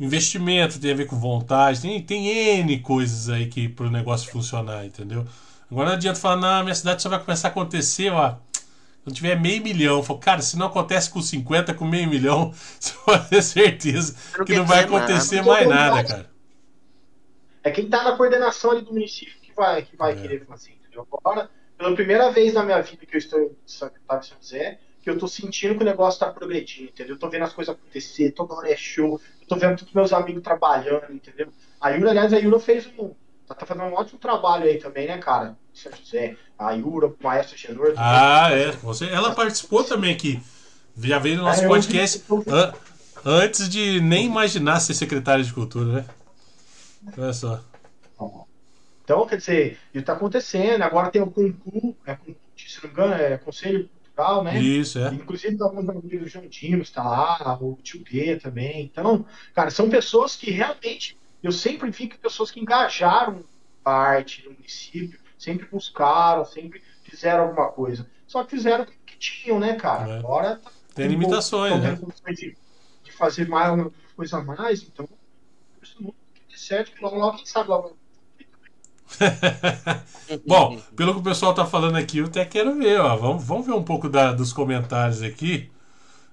investimento, tem a ver com vontade, tem, tem N coisas aí que pro negócio funcionar, entendeu? Agora não adianta falar, não, minha cidade só vai começar a acontecer, ó. Quando tiver meio milhão, eu falo, cara, se não acontece com 50, com meio milhão, [laughs] você pode ter certeza Não que não vai nada. acontecer Porque mais nada, cara. É quem tá na coordenação ali do município que vai, que vai É. querer fazer, entendeu? Agora, pela primeira vez na minha vida que eu estou em e São José, que eu tô sentindo que o negócio tá progredindo, entendeu? Eu tô vendo as coisas acontecer, toda hora é show, eu tô vendo todos meus amigos trabalhando, entendeu? A Yura, aliás, a Yura fez um. Tá tá fazendo um ótimo trabalho aí também, né, cara? A Yura, o Maestro Genor. Ah, é. Você, ela participou também aqui. Já veio no nosso eu podcast eu an- antes de nem imaginar ser secretário de cultura, né? Olha só. Então, quer dizer, isso tá acontecendo. Agora tem o concurso, é, se não me engano, é Conselho Cultural, né? Isso, é. Inclusive, amigos do João Dimos está lá, o Tio G também. Então, cara, são pessoas que realmente, eu sempre vi que pessoas que engajaram a arte no município, sempre buscaram, sempre fizeram alguma coisa. Só que fizeram o que tinham, né, cara? É. Agora tá- Tem limitações, né? de, de fazer mais uma coisa a mais, então, isso não dê certo, que logo, logo, quem sabe, logo. [laughs] Bom, pelo que o pessoal tá falando aqui, eu até quero ver, ó. Vamos, vamos ver um pouco da- dos comentários aqui.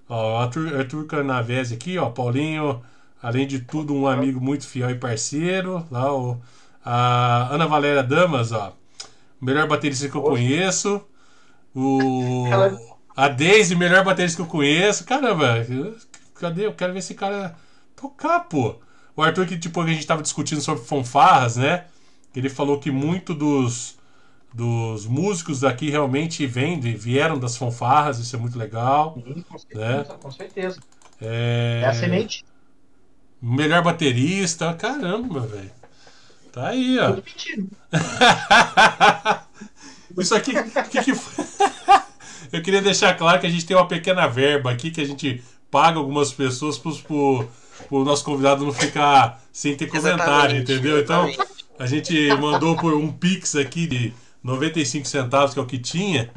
Ó, Arthur, Arthur Carnavese aqui, ó. Paulinho, além de tudo, um amigo muito fiel e parceiro. Lá, o, a Ana Valéria Damas, ó. Melhor baterista que eu conheço. O. A Daisy, melhor baterista que eu conheço. Caramba, cadê? Eu quero ver esse cara tocar, pô. O Arthur, que tipo, a gente tava discutindo sobre fanfarras, né? Ele falou que muito dos, dos músicos daqui realmente vêm, vieram das fanfarras, isso é muito legal. Sim, com certeza, com certeza. É, É a semente. Melhor baterista, caramba, velho. Tá aí, ó. [laughs] Isso aqui, que que foi? [laughs] Eu queria deixar claro que a gente tem uma pequena verba aqui que a gente paga algumas pessoas para o nosso convidado não ficar sem ter comentário, Exatamente, entendeu? Então, exatamente. a gente mandou por um Pix aqui de 95 centavos, que é o que tinha.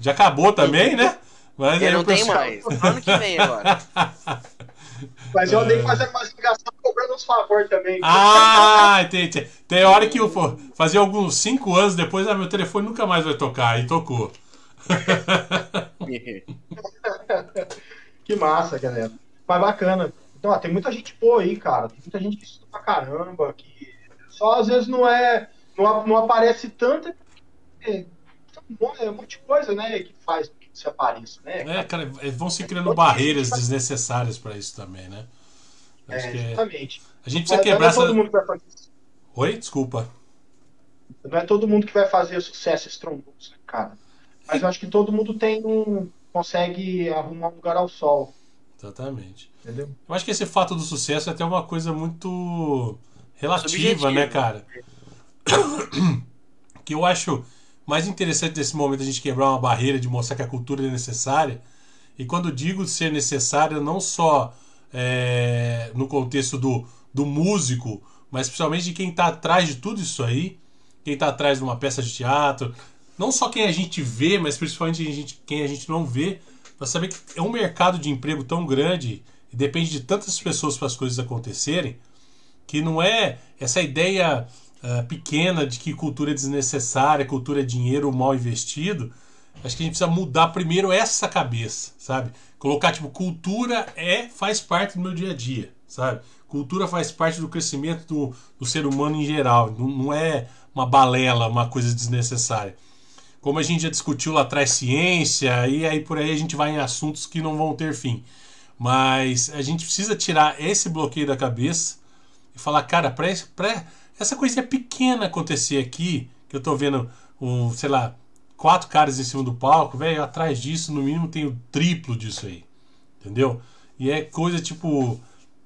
Já acabou também, né? Mas Eu não tenho pessoal- mais. Ano que vem agora. [laughs] Mas eu andei fazendo umas ligações cobrando uns favor também. Ah, tem, tem, tem hora que eu for fazer alguns 5 anos depois, ah, meu telefone nunca mais vai tocar. E tocou. [laughs] Que massa, galera. Mas bacana. Então, ó, tem muita gente boa aí, cara. Tem muita gente que estuda pra caramba, que só às vezes não é. Não, não aparece tanto. É, é um monte de coisa, né, que faz se apareça, né? É, cara, vão se criando barreiras desnecessárias para isso também, né? Acho é, exatamente. É... A gente precisa quebrar essa. Todo mundo vai fazer isso. Oi, desculpa. Não é todo mundo que vai fazer sucesso estrondoso, né, cara. Mas eu acho que todo mundo tem um. consegue arrumar um lugar ao sol. Exatamente. Entendeu? Eu acho que esse fato do sucesso é até uma coisa muito relativa, né, cara? [coughs] que eu acho mais interessante nesse momento a gente quebrar uma barreira de mostrar que a cultura é necessária. E quando digo ser necessária, não só é, no contexto do, do músico, mas principalmente de quem está atrás de tudo isso aí, quem está atrás de uma peça de teatro, não só quem a gente vê, mas principalmente a gente, quem a gente não vê, para saber que é um mercado de emprego tão grande e depende de tantas pessoas para as coisas acontecerem, que não é essa ideia uh, pequena de que cultura é desnecessária, cultura é dinheiro mal investido. Acho que a gente precisa mudar primeiro essa cabeça, sabe? Colocar tipo cultura é faz parte do meu dia a dia, sabe? Cultura faz parte do crescimento do, do ser humano em geral, não, não é uma balela, uma coisa desnecessária. Como a gente já discutiu lá atrás ciência, e aí por aí a gente vai em assuntos que não vão ter fim. Mas a gente precisa tirar esse bloqueio da cabeça e falar, cara, para essa coisinha pequena acontecer aqui, que eu tô vendo, um, sei lá, quatro caras em cima do palco, velho, atrás disso, no mínimo, tem o triplo disso aí. Entendeu? E é coisa tipo.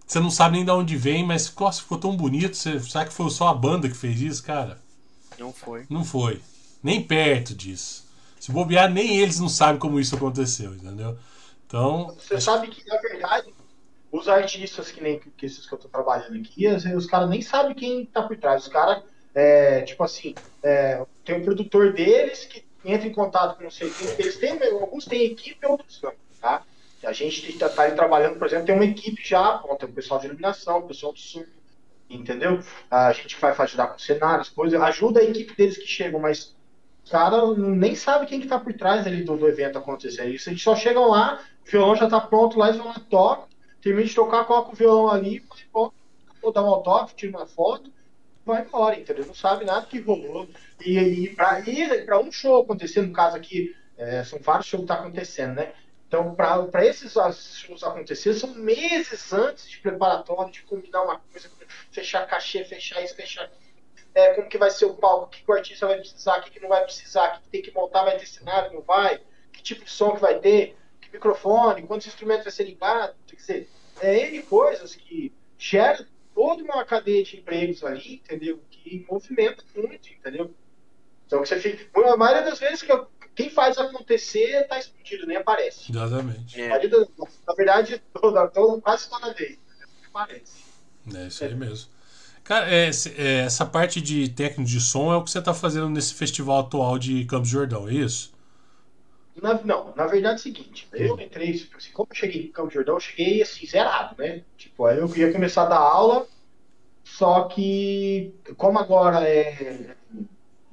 Você não sabe nem de onde vem, mas nossa, ficou tão bonito. Você, sabe que foi só a banda que fez isso, cara? Não foi. Não foi. Nem perto disso. Se bobear, nem eles não sabem como isso aconteceu, entendeu? Então. Você sabe que, na verdade, os artistas que nem que esses que eu tô trabalhando aqui, os caras nem sabem quem tá por trás. Os caras, é, tipo assim, é, tem um produtor deles que entra em contato com não sei quem. Eles têm, alguns têm equipe, outros não, tá? A gente está tá trabalhando, por exemplo, tem uma equipe já, bom, tem o pessoal de iluminação, o pessoal do som, entendeu? A gente vai ajudar com cenários, coisas, ajuda a equipe deles que chegam, mas os caras nem sabe quem que tá por trás ali do, do evento acontecer. Eles só chegam lá, o violão já tá pronto lá, eles vão lá, tocam, termina de tocar, coloca o violão ali, vai embora, vou dar um autógrafo, tira uma foto, vai embora, entendeu? Não sabe nada que rolou. E, e para ir para um show acontecer, no caso aqui, é, são vários shows que tá acontecendo, né? Então, para esses shows acontecer, são meses antes de preparatório, de combinar uma coisa, fechar cachê, fechar isso, fechar. É, como que vai ser o palco, que o artista vai precisar, o que, que não vai precisar, o que tem que montar, vai ter cenário, não vai, que tipo de som que vai ter, que microfone, quantos instrumentos vai ser ligado, quer dizer, é N coisas que geram toda uma cadeia de empregos ali, entendeu? Que movimenta muito, entendeu? Então você fica. A maioria das vezes que eu, quem faz acontecer está explodido, nem aparece. Exatamente. É. na verdade, toda, toda, quase toda vez. Aparece. É isso aí mesmo. Cara, é, é, essa parte de técnico de som é o que você está fazendo nesse festival atual de Campos Jordão, é isso? Na, não, na verdade é o seguinte, eu entrei, assim, como eu cheguei em Campos Jordão, eu cheguei assim, zerado, né? Tipo, aí eu ia começar a dar aula, só que como agora é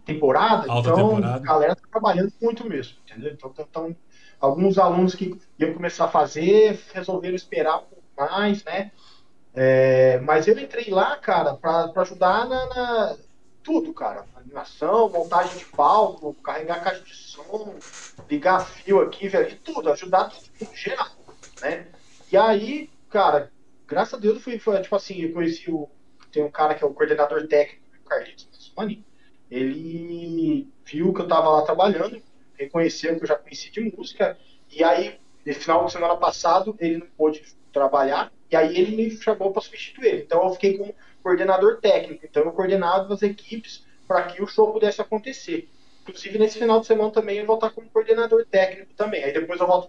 temporada, Alta então temporada. a galera tá trabalhando muito mesmo, entendeu? Então, então, então, alguns alunos que iam começar a fazer resolveram esperar um pouco mais, né? É, mas eu entrei lá, cara, para ajudar na, na, tudo, cara. Animação, montagem de palco, carregar caixa de som, ligar fio aqui, velho, tudo, ajudar tudo em geral, né? E aí, cara, graças a Deus foi, foi tipo assim, eu conheci o. Tem um cara que é o coordenador técnico, o Carlitos Massoni. Ele viu que eu tava lá trabalhando, reconheceu que eu já conheci de música, e aí, no final de semana passado, ele não pôde trabalhar, e aí ele me chamou para substituir. Então eu fiquei como coordenador técnico. Então eu coordenava as equipes para que o show pudesse acontecer. Inclusive nesse final de semana também eu vou estar como coordenador técnico também. Aí depois eu volto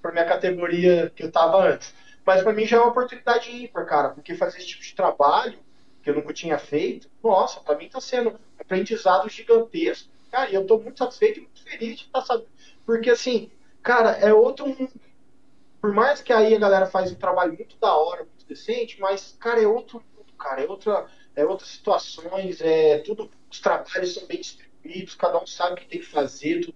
para minha categoria que eu estava antes. Mas para mim já é uma oportunidade ímpar, cara, porque fazer esse tipo de trabalho que eu nunca tinha feito, nossa, para mim está sendo um aprendizado gigantesco. Cara, e eu estou muito satisfeito e muito feliz de estar tá sabendo. Porque assim, cara, é outro por mais que aí a galera faz um trabalho muito da hora, muito decente, mas, cara, é outro mundo, cara, é outra, é outras situações, é tudo, os trabalhos são bem distribuídos, cada um sabe o que tem que fazer, tudo,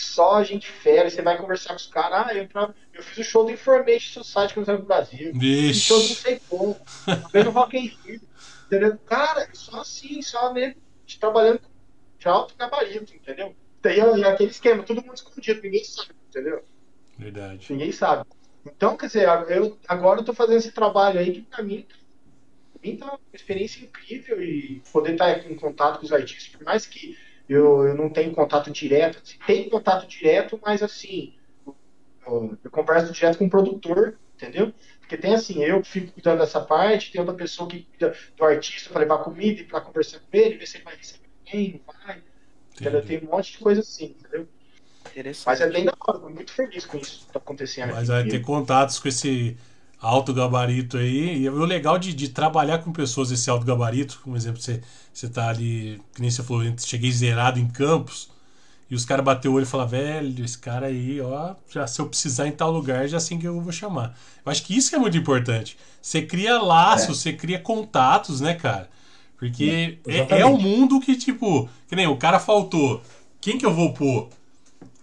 só gente fera, você vai conversar com os caras, ah, eu, eu fiz o show do Information Society que no Brasil. Fiz o show do não sei como. Vendo Rock in Rio. Entendeu? Cara, só assim, só mesmo trabalhando de alto gabarito, entendeu? Tem aquele esquema, todo mundo escondido, ninguém sabe, entendeu? Verdade. Ninguém sabe. Então, quer dizer, eu, agora eu tô fazendo esse trabalho aí que pra mim, mim tá uma experiência incrível e poder estar em contato com os artistas, por mais que eu, eu não tenho contato direto, assim, tem contato direto, mas assim, eu, eu converso direto com o produtor, entendeu? Porque tem assim, eu fico cuidando dessa parte, tem outra pessoa que cuida do artista para levar comida e para conversar com ele, ver se ele vai receber alguém, não vai. Entendeu? Tem um monte de coisa assim, entendeu? Mas é bem da hora, muito feliz com isso que tá acontecendo. Mas vai ter contatos com esse alto gabarito aí. E o legal de, de trabalhar com pessoas desse alto gabarito, como exemplo, você, você tá ali, que nem você falou, cheguei zerado em campos. E os caras bateu o olho e falaram, velho, esse cara aí, ó, já se eu precisar em tal lugar, já assim que eu vou chamar. Eu acho que isso que é muito importante. Você cria laços, é. você cria contatos, né, cara? Porque é, é um mundo que, tipo, que nem o cara faltou. Quem que eu vou pôr?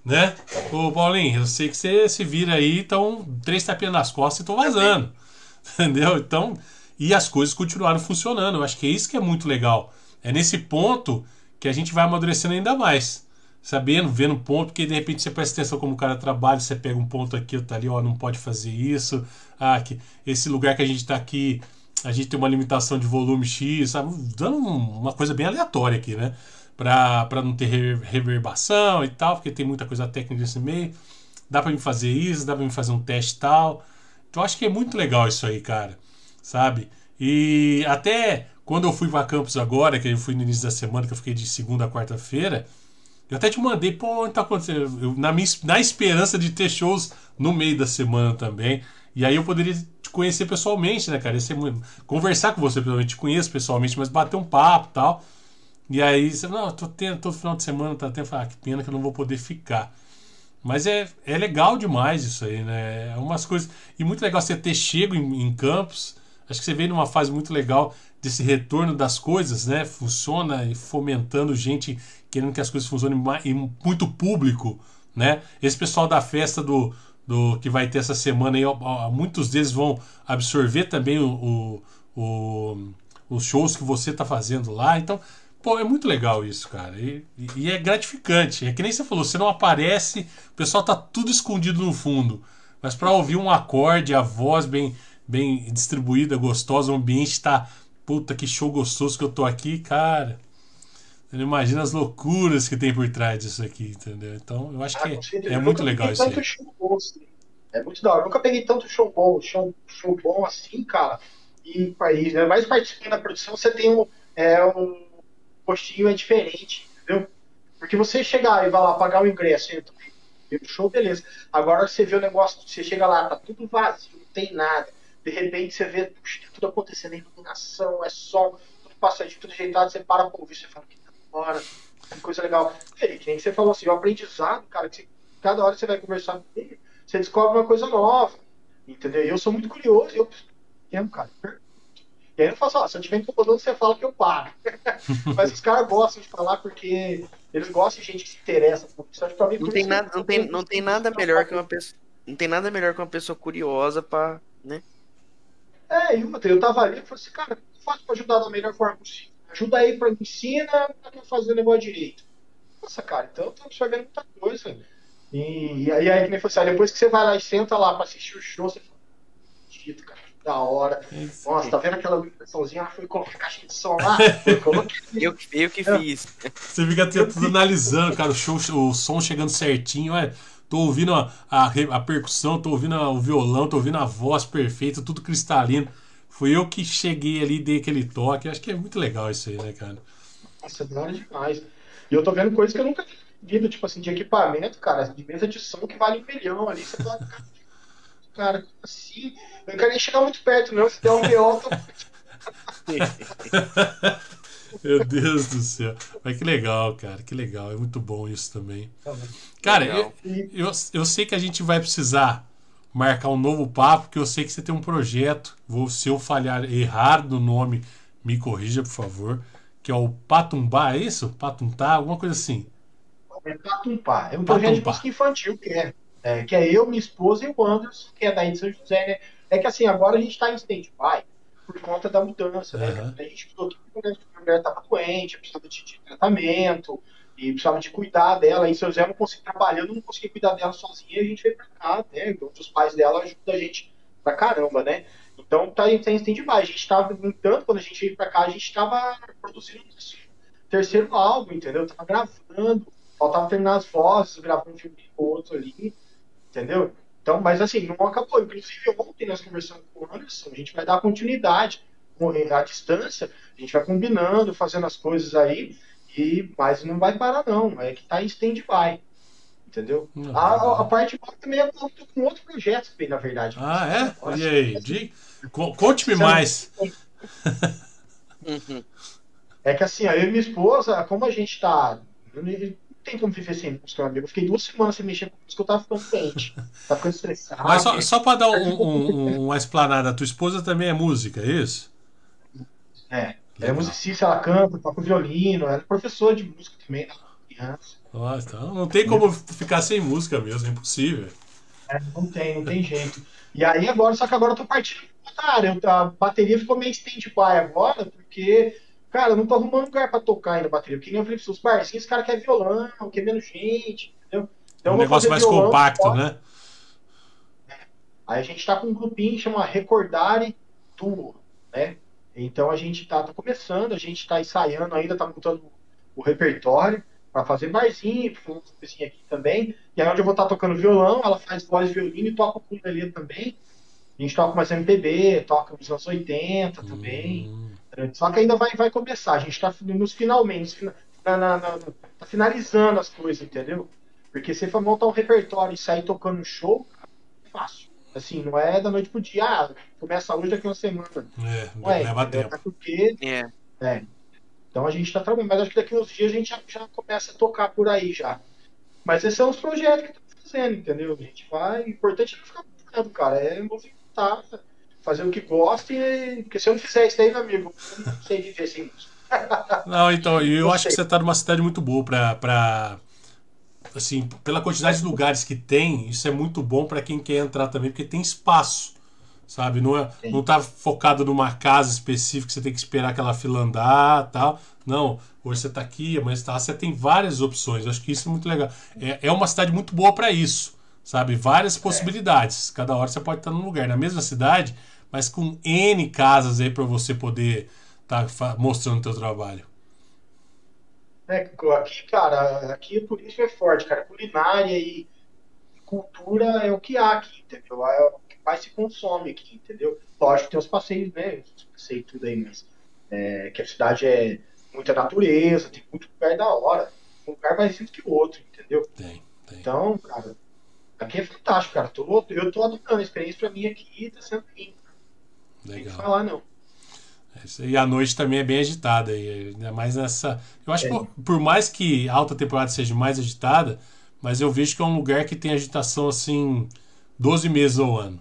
Né? Ô, Paulinho, eu sei que você se vira aí, então, três tapinhas nas costas e tô vazando. [laughs] Entendeu? Então, e as coisas continuaram funcionando. Eu acho que é isso que é muito legal. É nesse ponto que a gente vai amadurecendo ainda mais sabendo, vendo ponto, porque de repente você presta atenção como o cara trabalha, você pega um ponto aqui, outro ali, ó, não pode fazer isso. Ah, que esse lugar que a gente está aqui, a gente tem uma limitação de volume X, sabe? Dando uma coisa bem aleatória aqui, né? Para não ter reverbação e tal, porque tem muita coisa técnica nesse meio. Dá para me fazer isso, dá para me fazer um teste tal. Então acho que é muito legal isso aí, cara. Sabe? E até quando eu fui para campus agora, que eu fui no início da semana, que eu fiquei de segunda a quarta-feira, eu até te mandei, pô, onde tá acontecendo? Eu, na, minha, na esperança de ter shows no meio da semana também. E aí eu poderia te conhecer pessoalmente, né, cara? Ia muito, conversar com você, pessoalmente, te conheço pessoalmente, mas bater um papo e tal. E aí você, não, tô tendo todo final de semana, tá tendo, ah, que pena que eu não vou poder ficar. Mas é, é legal demais isso aí, né? É umas coisas. E muito legal você ter chego em, em campos. Acho que você veio numa fase muito legal desse retorno das coisas, né? Funciona e fomentando gente querendo que as coisas funcionem em muito público, né? Esse pessoal da festa do, do que vai ter essa semana aí, muitos deles vão absorver também o, o, o os shows que você está fazendo lá. Então, pô, é muito legal isso, cara. E, e, é gratificante. É que nem você falou, você não aparece, o pessoal tá tudo escondido no fundo. Mas para ouvir um acorde, a voz bem, bem distribuída, gostosa, o ambiente está puta que show gostoso que eu tô aqui, cara. Você não imagina as loucuras que tem por trás disso aqui, entendeu? Então, eu acho ah, que é, é muito legal isso aí. Show bom, assim. É muito da hora. Eu nunca peguei tanto show bom, show, show bom assim, cara, em país. Né? Mais participando da produção, você tem um, é, um postinho é diferente, entendeu? Porque você chegar e vai lá pagar o ingresso, entra no show, beleza. Agora você vê o negócio, você chega lá, tá tudo vazio, não tem nada. De repente você vê puxa, tudo acontecendo, é iluminação, é som, tudo passadinho, tudo ajeitado, você para pra ouvir, você fala, que hora. Que coisa legal. E que nem você falou assim, o aprendizado, cara, que você, cada hora você vai conversar com ele, você descobre uma coisa nova. Entendeu? E eu sou muito curioso, eu entendo, cara. E aí eu falo assim, se eu estiver incomodando, você fala que eu paro. [laughs] Mas os caras gostam de falar porque eles gostam de gente que se interessa. Pra mim, não, tem nada, não, tem, não tem nada melhor que uma pessoa. Não tem nada melhor que uma pessoa curiosa pra. né? É, e uma, eu tava ali e falei assim, cara, o que eu faço pra ajudar da melhor forma possível? Ajuda aí para ensina para fazer o negócio direito. Nossa, cara, então tô absorvendo muita coisa. E, e aí, que nem fosse, assim, depois que você vai lá e senta lá para assistir o show, você fala, dito, cara, da hora. Isso. Nossa, tá vendo aquela iluminaçãozinha? Ah, foi colocar a caixa de som lá. [laughs] eu, eu que fiz. Você fica tudo analisando, cara, o show, o som chegando certinho, é. Tô ouvindo a, a, a percussão, tô ouvindo o violão, tô ouvindo a voz perfeita, tudo cristalino. Fui eu que cheguei ali, dei aquele toque. Acho que é muito legal isso aí, né, cara? Nossa, é da hora demais. E eu tô vendo coisas que eu nunca vi, tipo assim, de equipamento, cara, de mesa de som que vale um milhão ali. Você fala, cara, assim. Eu não quero nem chegar muito perto, não. Se der um BO, tô... [laughs] Meu Deus do céu. Mas que legal, cara. Que legal. É muito bom isso também. Cara, eu, eu, eu sei que a gente vai precisar marcar um novo papo, que eu sei que você tem um projeto. Vou, se eu falhar, errar no nome, me corrija, por favor. Que é o Patumbá, é isso? Patuntá, alguma coisa assim. É Patumpá. É um projeto de música infantil que é, é, que é eu, minha esposa e o Anderson, que é daí de São José, né? É que assim, agora a gente tá em stand-by por conta da mudança, né? Aham. A gente mudou aqui porque a mulher tava doente, precisava de, de tratamento e precisava de cuidar dela. Em São José não consegui trabalhar, eu não consegui cuidar dela sozinha, e a gente veio pra cá, né? Onde os pais dela ajudam a gente pra caramba, né? Então tá, em- tá em stand-by. A gente tava, no entanto, quando a gente veio pra cá, a gente tava produzindo nosso terceiro álbum, entendeu? Tava gravando, faltava terminar as vozes, gravando um filme ou outro ali, entendeu? Então, mas assim, não acabou. Inclusive, ontem nós conversamos com o Anderson, a gente vai dar continuidade à distância, a gente vai combinando, fazendo as coisas aí, e, mas não vai parar não, é que tá em stand-by, entendeu? Não, A, a- parte boa também é que eu tô com outro projeto na verdade. Ah, é? Nossa, E aí? Co- Conte-me mais. Uhum. [laughs] É que assim, eu e minha esposa, como a gente tá. Tem como viver sem música, meu amigo. Eu fiquei duas semanas sem mexer com música, eu tava ficando doente. Tava ficando estressado. Mas só, só para dar um- um- um- uma explanada, a tua esposa também é música, é isso? É, ela é Legal. musicista, ela canta, toca violino, ela é professora de música também, né? criança. Nossa, então não tem como ficar sem música mesmo, é impossível. É, não tem, não tem jeito. E aí agora, só que agora eu tô partindo pra outra área. A bateria ficou meio stand-by agora, porque, cara, não tô arrumando lugar pra tocar ainda bateria. Porque nem eu falei pra os barzinhos, os caras querem violão, quer menos gente, entendeu? É um negócio mais violão, compacto, toco. né? Aí a gente tá com um grupinho que chama Recordare Duo, né? Então a gente tá, tá começando, a gente tá ensaiando ainda, tá montando o repertório para fazer barzinho, pra fazer umas coisinhas aqui também. E aí onde eu vou estar tocando violão, ela faz voz e violino e toca com ukulele também. A gente toca mais MPB, toca nos anos 80 também. Hum, Só que ainda vai, vai começar, a gente tá nos finalmente, na, na- na- tá finalizando as coisas, entendeu? Porque se for montar um repertório e sair tocando um show, é fácil. Assim, não é da noite pro dia, ah, começa hoje daqui uma semana. é, Não é, leva entendeu? tempo. Até porque, É. então a gente tá trabalhando, mas acho que daqui a uns dias a gente já, já começa a tocar por aí já. Mas esses são os projetos que estamos fazendo, entendeu? A gente vai, o importante é não ficar parado, cara, é movimentar, fazer o que gosta e, porque se eu não fizer isso aí, meu amigo, eu não sei viver sem música. [laughs] Não, então, e eu Não acho que você tá numa cidade muito boa pra. Assim, pela quantidade de lugares que tem, isso é muito bom pra quem quer entrar também, porque tem espaço. Sabe? Não, é, Sim. não tá focado numa casa específica, você tem que esperar aquela fila andar tal. Não, hoje você tá aqui, amanhã você tá você tem várias opções. Eu acho que isso é muito legal. É, é uma cidade muito boa pra isso. Sabe? Várias possibilidades. Cada hora você pode estar num lugar. Na mesma cidade, mas com N casas aí pra você poder estar mostrando o teu trabalho. É, aqui, cara, aqui o turismo é forte, cara. Culinária e cultura é o que há aqui, entendeu? É o que mais se consome aqui, entendeu? Lógico que tem os passeios, né? E tudo aí, mas é, que a cidade é muita natureza, tem muito lugar da hora. Um lugar mais lindo que o outro, entendeu? Tem, tem. Então, cara, aqui é fantástico, cara. Tô, eu tô adorando a experiência pra mim aqui, tá sendo lindo. Não tem que Legal. falar, não. É. E a noite também é bem agitada. E ainda mais nessa. Eu acho É. que por mais que a alta temporada seja mais agitada, mas eu vejo que é um lugar que tem agitação assim 12 meses ao ano.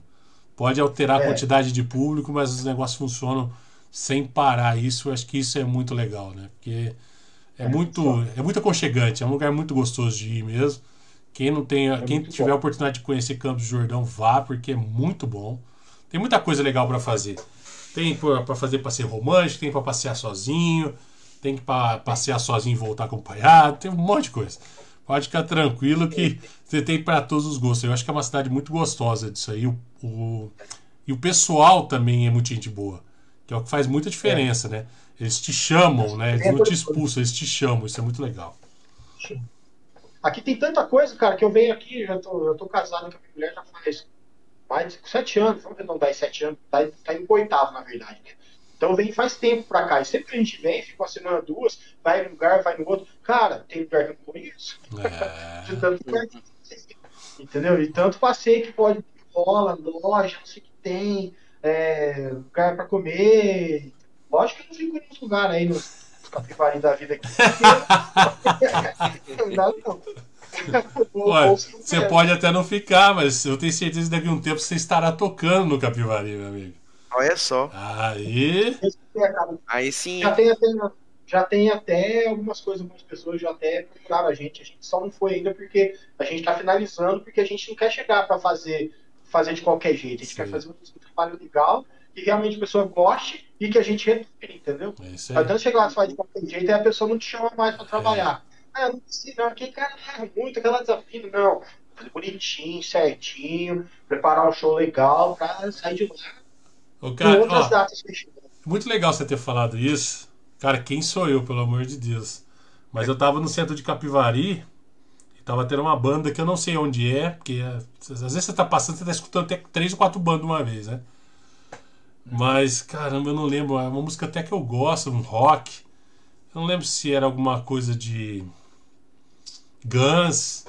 Pode alterar a É. quantidade de público, mas os negócios funcionam sem parar. Isso, eu acho que isso é muito legal, né? Porque é, É, muito, funciona. é muito aconchegante, é um lugar muito gostoso de ir mesmo. Quem não tem, quem É muito tiver bom. a oportunidade de conhecer Campos do Jordão, vá, porque é muito bom. Tem muita coisa legal para fazer. Tem para fazer passeio romântico, tem para passear sozinho, tem que para passear sozinho e voltar acompanhado, tem um monte de coisa. Pode ficar tranquilo que você tem para todos os gostos. Eu acho que é uma cidade muito gostosa disso aí. O, o- e o pessoal também é muito gente boa, que é o que faz muita diferença, né? Eles te chamam, né? Eles não te expulsam, eles te chamam. Isso é muito legal. Aqui tem tanta coisa, cara, que eu venho aqui, já tô, eu tô casado com a minha mulher já faz mais de sete anos, vamos arredondar em sete anos, tá, tá indo oitavo, na verdade, né? Então vem faz tempo pra cá, e sempre que a gente vem, fica uma semana, duas, vai num lugar, vai no outro, cara, tem lugar que eu não conheço, É, [laughs] de tanto lugar que entendeu? E tanto passeio que pode, rola, loja, não sei o que tem, é, lugar pra comer, lógico que eu não fico nos lugares aí, nos, capivarinhos da vida aqui, [laughs] não dá não. Olha, você pode até não ficar, mas eu tenho certeza que daqui a um tempo você estará tocando no Capivari, meu amigo. Olha só. Aí. É, Aí sim. Já tem até, já tem até algumas coisas, algumas pessoas já até procuraram a gente. A gente só não foi ainda porque a gente está finalizando, porque a gente não quer chegar para fazer, fazer de qualquer jeito. A gente Sim. quer fazer um, um trabalho legal que realmente a pessoa goste e que a gente retorne, entendeu? É isso aí. adianta chegar lá e faz de qualquer jeito e a pessoa não te chama mais para trabalhar. Ah, não precisa, não. Aquele cara erra muito, aquela desafio. Não. Fazer bonitinho, certinho, preparar um show legal pra sair de lá cara, outras ó, datas muito legal você ter falado isso. Cara, quem sou eu, pelo amor de Deus? Mas eu tava no centro de Capivari e tava tendo uma banda que eu não sei onde é, porque é, às vezes você tá passando, você tá escutando até três ou quatro bandas uma vez, né? Mas, caramba, eu não lembro. É uma música até que eu gosto, um rock. Eu não lembro se era alguma coisa de Guns.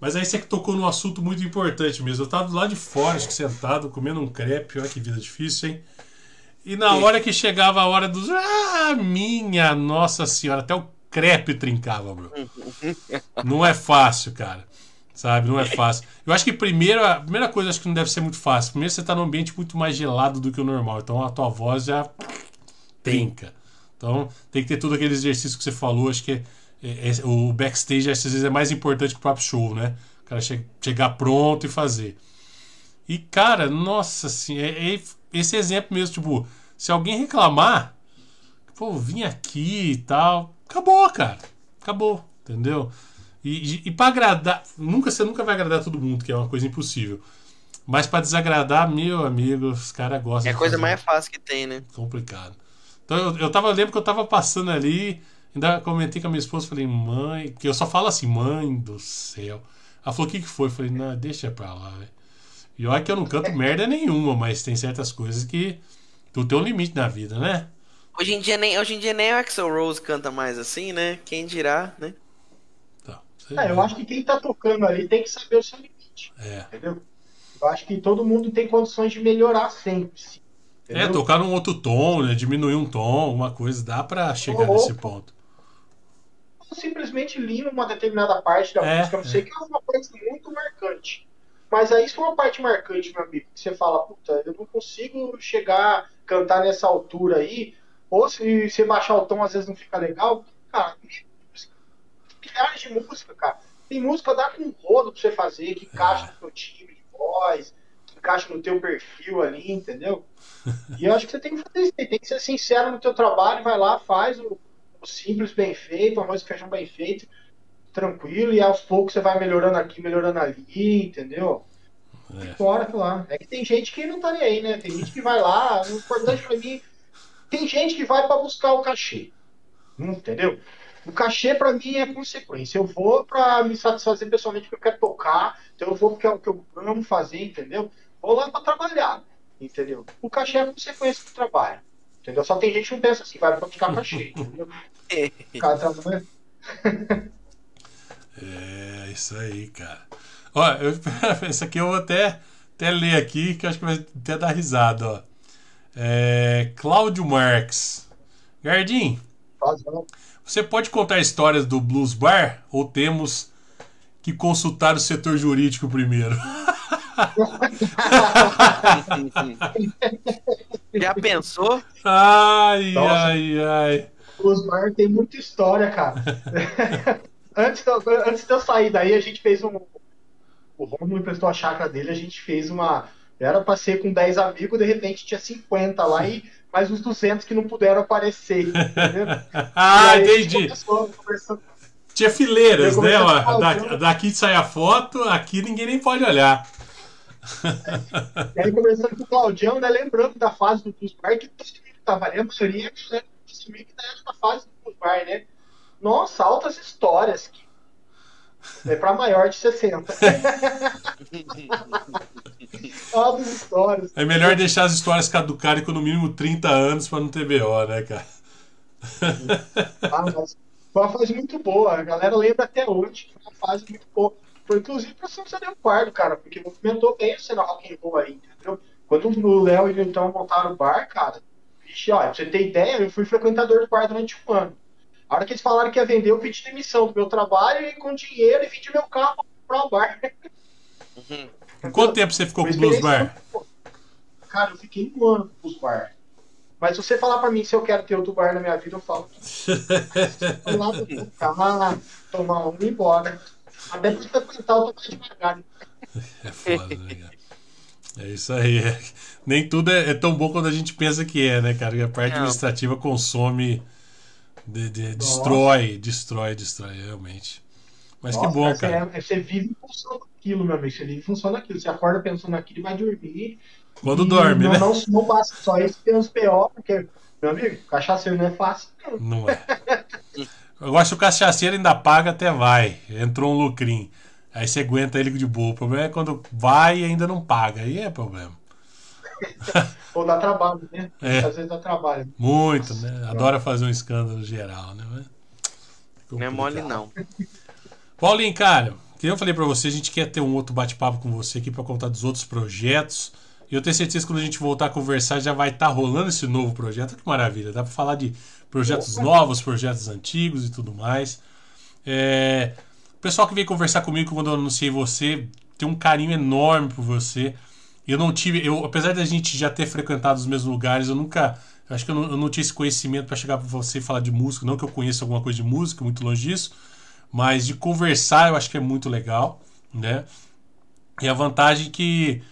Mas aí você que tocou num assunto muito importante mesmo. Eu tava lado de fora, acho que sentado, comendo um crepe. Olha que vida difícil, hein? E na hora que chegava a hora dos. Ah, minha nossa senhora, até o crepe trincava, bro. [laughs] Não é fácil, cara. Sabe? Não é fácil. Eu acho que primeiro, a primeira coisa acho que não deve ser muito fácil. Primeiro você tá num ambiente muito mais gelado do que o normal. Então a tua voz já trinca. Então tem que ter todo aquele exercício que você falou. Acho que é- é- o backstage às vezes é mais importante que o próprio show, né? O cara che- chegar pronto e fazer. E, cara, nossa assim, é, é esse exemplo mesmo, tipo, se alguém reclamar, pô, vim aqui e tal, acabou, cara. Acabou, entendeu? E, e, e pra agradar, nunca, você nunca vai agradar todo mundo, que é uma coisa impossível. Mas pra desagradar, meu amigo, os caras gostam É a coisa mais fácil que tem, né? complicado. Então eu, eu tava, eu lembro que eu tava passando ali, ainda comentei com a minha esposa, falei, mãe, porque eu só falo assim, mãe do céu. Ela falou, o que que foi? Eu falei, não, deixa pra lá, velho. E olha que eu não canto merda nenhuma, mas tem certas coisas que tu tem um limite na vida, né? Hoje em dia nem, hoje em dia nem o Axel Rose canta mais assim, né? Quem dirá, né? Tá, É, eu vê. acho que quem tá tocando ali tem que saber o seu limite, É. entendeu? Eu acho que todo mundo tem condições de melhorar sempre. É, entendeu? tocar num outro tom, né? Diminuir um tom, uma coisa, dá pra chegar Ou- nesse ponto. Simplesmente lima uma determinada parte da É, música, não sei que é uma coisa muito marcante. Mas aí isso é uma parte marcante, meu amigo. que Você fala, puta, eu não consigo chegar a cantar nessa altura aí. Ou se você baixar o tom, às vezes não fica legal. Cara, milhares de música, cara. Tem música dá com rodo pra você fazer, que encaixa no seu time de voz, que encaixa no teu perfil ali, entendeu? [laughs] E eu acho que você tem que fazer isso, aí, tem que ser sincero no teu trabalho, vai lá, faz o simples bem feito, arroz e feijão bem feito, tranquilo, e aos poucos você vai melhorando aqui, melhorando ali, entendeu? É. Fora, lá. É que tem gente que não tá nem aí, né? Tem gente que vai lá, o importante pra mim. Tem gente que vai pra buscar o cachê. Entendeu? O cachê pra mim é consequência. Eu vou pra me satisfazer pessoalmente porque eu quero tocar, então eu vou porque é o que eu amo fazer, entendeu? Vou lá pra trabalhar, entendeu? O cachê é consequência do trabalho. Entendeu? Só tem gente que não pensa assim, vai pra buscar cachê, entendeu? O cara trabalha. É, isso aí, cara. Ó, eu, [laughs] esse aqui eu vou até, até ler aqui, que eu acho que vai até dar risada, ó. É, Cláudio Marques. Gardim, você pode contar histórias do Blues Bar ou temos que consultar o setor jurídico primeiro? [laughs] [laughs] Já pensou? Ai, Nossa. ai, ai. Os bar tem muita história, cara. [laughs] antes, de eu, antes de eu sair daí, a gente fez um. O Romulo emprestou a chácara dele, a gente fez uma. Era pra ser com 10 amigos, de repente tinha 50 lá e mais uns 200 que não puderam aparecer. Entendeu? [laughs] Ah, entendi. Tinha fileiras, né? Ó, da- né? daqui sai a foto, aqui ninguém nem pode olhar. E [laughs] aí, conversando com o Claudião, né? Lembrando da fase do Blues Bar, que todo mundo tava ali, a maioria né, que era da fase do Blues Bar, né? Nossa, altas histórias. Que... É pra maior de 60. [laughs] altas histórias. É melhor deixar as histórias caducarem com no mínimo 30 anos pra não ter BO, né, cara? Ah, mas foi uma fase muito boa. A galera lembra até hoje que foi uma fase muito boa. Foi inclusive pra José do Pardo, cara, porque movimentou bem a cena rock and roll aí, entendeu? Quando o Léo e o então montaram o bar, cara, vixe, olha, pra você ter ideia, eu fui frequentador do bar durante um ano. A hora que eles falaram que ia vender, eu pedi demissão do meu trabalho e com dinheiro e vendi meu carro pra comprar o bar. Quanto tempo você ficou com o Blues Bar? boa. Cara, eu fiquei um ano com o Blues Bar. Mas se você falar pra mim se eu quero ter outro bar na minha vida, eu falo. [laughs] Vamos lá, ficar, tomar um e ir embora. Até pra frequentar o tomar devagar. [laughs] É foda, né, cara? É isso aí. É. Nem tudo é, é, tão bom ququanto a gente pensa que é, né, cara? A parte Não. administrativa consome, de, de, destrói, destrói, destrói, realmente. Mas Nossa, que bom, cara. É, você vive em função daquilo, meu amigo. Você vive em função daquilo. Você acorda pensando naquilo e vai dormir. Quando dorme, não, né? Não, não basta só isso, tem uns PO, porque, meu amigo, cachaceiro não é fácil. Não, não é. [laughs] Eu acho que o cachaceiro ainda paga até vai. Entrou um lucrinho. Aí você aguenta ele de boa. O problema é quando vai e ainda não paga. Aí é problema. [laughs] Ou dá trabalho, né? É. Às vezes dá trabalho. Muito, né? Adora fazer um escândalo geral, né? Não é mole, não. [laughs] Paulinho, cara, que eu falei para você, a gente quer ter um outro bate-papo com você aqui para contar dos outros projetos. E eu tenho certeza que quando a gente voltar a conversar já vai estar tá rolando esse novo projeto. Que maravilha! Dá para falar de projetos Opa. novos, projetos antigos e tudo mais. É... O pessoal que veio conversar comigo quando eu anunciei você tem um carinho enorme por você. Eu não tive, eu, apesar da gente já ter frequentado os mesmos lugares, eu nunca, eu acho que eu não, eu não, tinha esse conhecimento para chegar para você e falar de música. Não que eu conheça alguma coisa de música, muito longe disso, mas de conversar eu acho que é muito legal, né? E a vantagem que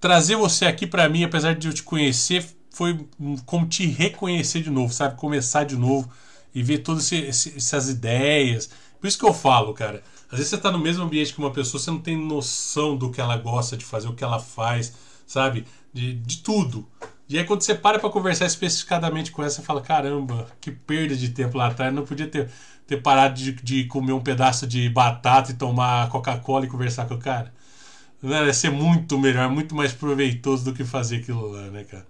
trazer você aqui para mim, apesar de eu te conhecer, foi como te reconhecer de novo, sabe? Começar de novo e ver todas essas ideias. Por isso que eu falo, cara. Às vezes você está no mesmo ambiente que uma pessoa, você não tem noção do que ela gosta de fazer, o que ela faz, sabe? De, de tudo. E aí quando você para para conversar especificadamente com ela, você fala, caramba, que perda de tempo lá atrás. Não podia ter, ter parado de, de comer um pedaço de batata e tomar Coca-Cola e conversar com o cara. Né? Ia ser muito melhor, muito mais proveitoso do que fazer aquilo lá, né, cara?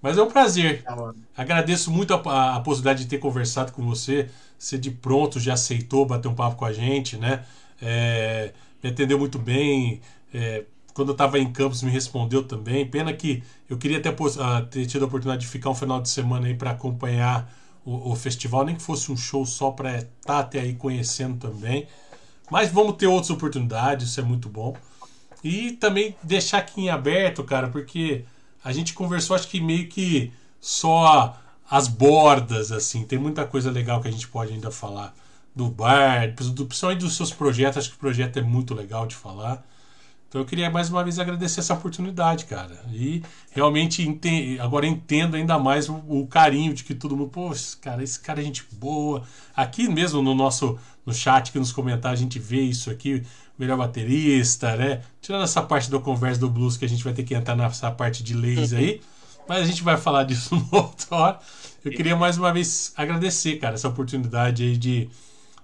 Mas é um prazer. Tá Agradeço muito a, a, a, possibilidade de ter conversado com você. Você de pronto já aceitou bater um papo com a gente, né? É, me atendeu muito bem. É, quando eu estava em Campos, me respondeu também. Pena que eu queria ter, ter tido a oportunidade de ficar um final de semana aí para acompanhar o, o, festival, nem que fosse um show só para estar tá até aí conhecendo também. Mas vamos ter outras oportunidades, isso é muito bom. E também deixar aqui em aberto, cara, porque a gente conversou, acho que meio que só as bordas, assim. Tem muita coisa legal que a gente pode ainda falar do bar, do, principalmente dos seus projetos. Acho que o projeto é muito legal de falar. Então eu queria mais uma vez agradecer essa oportunidade, cara. E realmente ente agora entendo ainda mais o, o, carinho de que todo mundo, pô, cara, esse cara é gente boa. Aqui mesmo no nosso no chat, que nos comentários, a gente vê isso aqui melhor baterista, né? Tirando essa parte do conversa do blues que a gente vai ter que entrar nessa parte de leis aí, [laughs] mas a gente vai falar disso [laughs] no outro hora. Eu queria mais uma vez agradecer, cara, essa oportunidade aí de,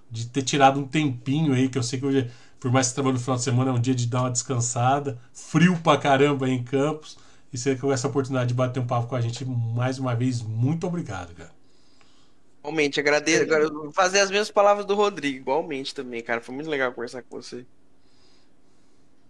de ter tirado um tempinho aí, que eu sei que hoje, por mais que você trabalhe no final de semana, é um dia de dar uma descansada, frio pra caramba aí em Campos, e você com essa oportunidade de bater um papo com a gente mais uma vez, muito obrigado, cara. Igualmente, agradeço. Agora, fazer as mesmas palavras do Rodrigo, igualmente também, cara. Foi muito legal conversar com você.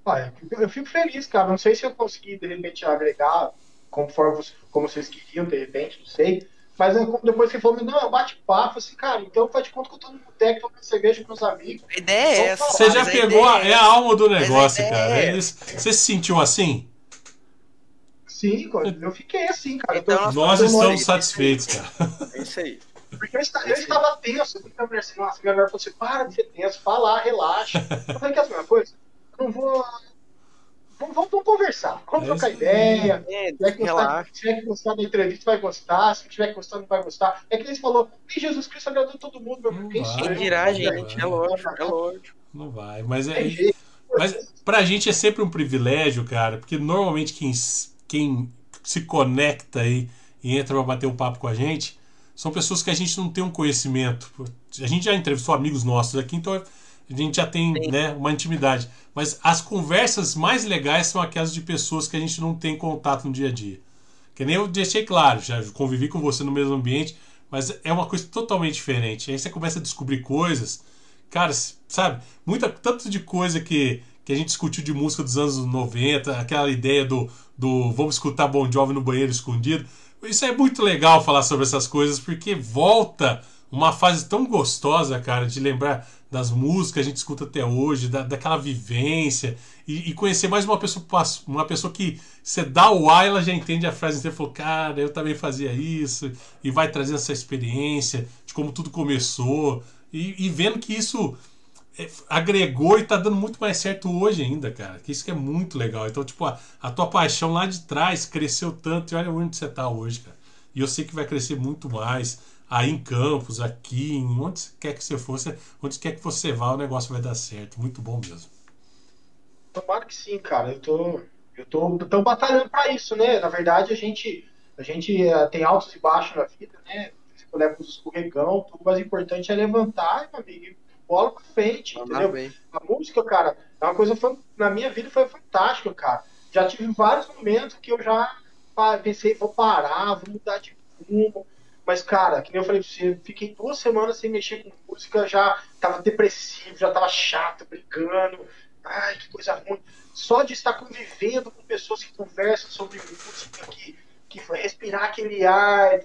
Olha, eu fico feliz, cara. Não sei se eu consegui, de repente, agregar conforme como vocês queriam, de repente, não sei. Mas depois que falou, não, bate papo, assim, cara, então faz de conta que eu tô no boteco tomando cerveja com meus amigos. A ideia é essa. Você já pegou, a, é a alma do negócio, cara. É você se sentiu assim? Sim, eu fiquei assim, cara. Então, nós estamos satisfeitos, cara. É isso aí. Porque eu, estava, eu estava tenso. Eu falei assim, nossa, minha mulher falou assim, para de ser tenso, fala, relaxa. Eu falei que é a mesma coisa não vou. Vamos, vamos, vamos conversar, vamos é trocar ideia. É, se, tiver gostar, se tiver que gostar da entrevista, vai gostar. Se tiver que gostar, não vai gostar. É que eles falou, e Jesus Cristo agradou todo mundo, meu irmão. Quem sou Virar, gente, é lógico, é lógico. Não vai, mas é. Mas pra gente é sempre um privilégio, cara, porque normalmente quem, quem se conecta aí e entra pra bater um papo com a gente são pessoas que a gente não tem um conhecimento. A gente já entrevistou amigos nossos aqui, então a gente já tem né, uma intimidade. Mas as conversas mais legais são aquelas de pessoas que a gente não tem contato no dia a dia. Que nem eu deixei claro, já convivi com você no mesmo ambiente, mas é uma coisa totalmente diferente. Aí você começa a descobrir coisas, cara, sabe? Muita, tanto de coisa que, que a gente discutiu de música dos anos 90, aquela ideia do, do vamos escutar Bon Jovi no banheiro escondido. Isso é muito legal falar sobre essas coisas, porque volta uma fase tão gostosa, cara, de lembrar das músicas que a gente escuta até hoje, da, daquela vivência, e, e, conhecer mais uma pessoa, uma pessoa que você dá o ar, ela já entende a frase inteira, falou, cara, eu também fazia isso, e vai trazendo essa experiência de como tudo começou, e, e vendo que isso é, agregou e tá dando muito mais certo hoje ainda, cara. Que isso que é muito legal. Então, tipo, a, a tua paixão lá de trás cresceu tanto e olha onde você tá hoje, cara. E eu sei que vai crescer muito mais aí em Campos, aqui, em onde quer que você fosse, onde quer que você vá, o negócio vai dar certo. Muito bom mesmo. Tomara que sim, cara. Eu tô, eu tô, tô batalhando para isso, né? Na verdade, a gente, a gente uh, tem altos e baixos na vida, né? Você leva os escorregão, tudo mais importante é levantar, meu amigo, bola pra frente, entendeu? Bem. A música, cara, é uma coisa na minha vida foi fantástica, cara. Já tive vários momentos que eu já pensei, vou parar, vou mudar de rumo. Mas, cara, que nem eu falei pra você, fiquei duas semanas sem mexer com música, já tava depressivo, já tava chato, brigando. Ai, que coisa ruim. Só de estar convivendo com pessoas que conversam sobre música, que, que respirar aquele ar,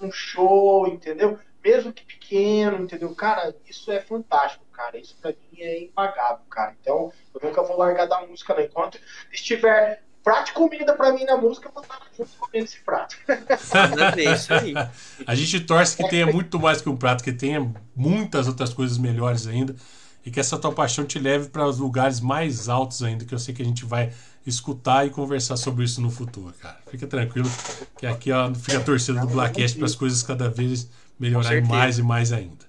um show, entendeu? Mesmo que pequeno, entendeu? Cara, isso é fantástico, cara. Isso pra mim é impagável, cara. Então, eu nunca vou largar da música, não. Enquanto estiver prato de comida pra mim na música, eu vou estar junto comendo esse prato. é isso aí. A gente torce que tenha muito mais que um prato, que tenha muitas outras coisas melhores ainda. E que essa tua paixão te leve para os lugares mais altos ainda, que eu sei que a gente vai escutar e conversar sobre isso no futuro, cara. Fica tranquilo, que aqui ó, fica a torcida do Blackcast para as coisas cada vez melhorarem mais e mais ainda.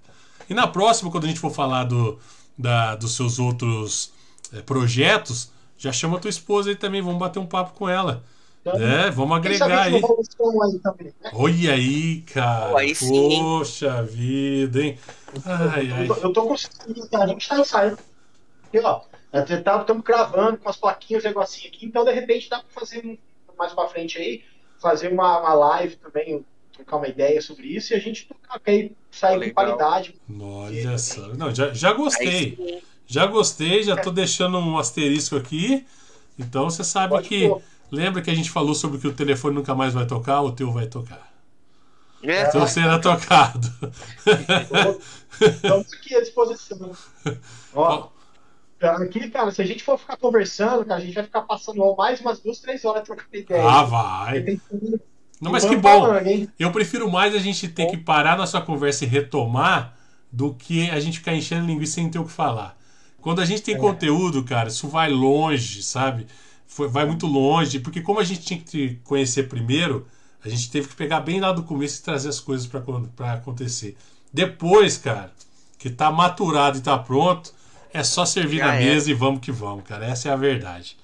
E na próxima, quando a gente for falar do, da, dos seus outros é, projetos, já chama tua esposa aí também, vamos bater um papo com ela. Então, é, vamos agregar aí. aí também, né? Olha aí, cara. Aí Poxa vida, hein? Ai, ai. Eu, tô, eu tô conseguindo, a gente tá ensaiando. Aqui, ó. Estamos gravando com as plaquinhas, negocinho aqui, então de repente dá pra fazer mais pra frente aí, fazer uma, uma live também, trocar uma ideia sobre isso e a gente tocar aí, sair com qualidade. Olha só. Não, já, já gostei. Já gostei, já tô deixando um asterisco aqui. Então você sabe Pode que. Pôr. Lembra que a gente falou sobre que o telefone nunca mais vai tocar, o teu vai tocar. É. Então será tocado. Estamos aqui à disposição. Ó, aqui, cara, se a gente for ficar conversando, cara, a gente vai ficar passando mais umas duas, três horas trocando ideia. Ah, vai. Não, mas que bom. Eu prefiro mais a gente ter que parar nossa conversa e retomar do que a gente ficar enchendo linguiça sem ter o que falar. Quando a gente tem é. conteúdo, cara, isso vai longe, sabe? Foi, vai muito longe, porque como a gente tinha que te conhecer primeiro, a gente teve que pegar bem lá do começo e trazer as coisas para acontecer. Depois, cara, que tá maturado e tá pronto, é só servir Já na é. mesa e vamos que vamos, cara. Essa é a verdade.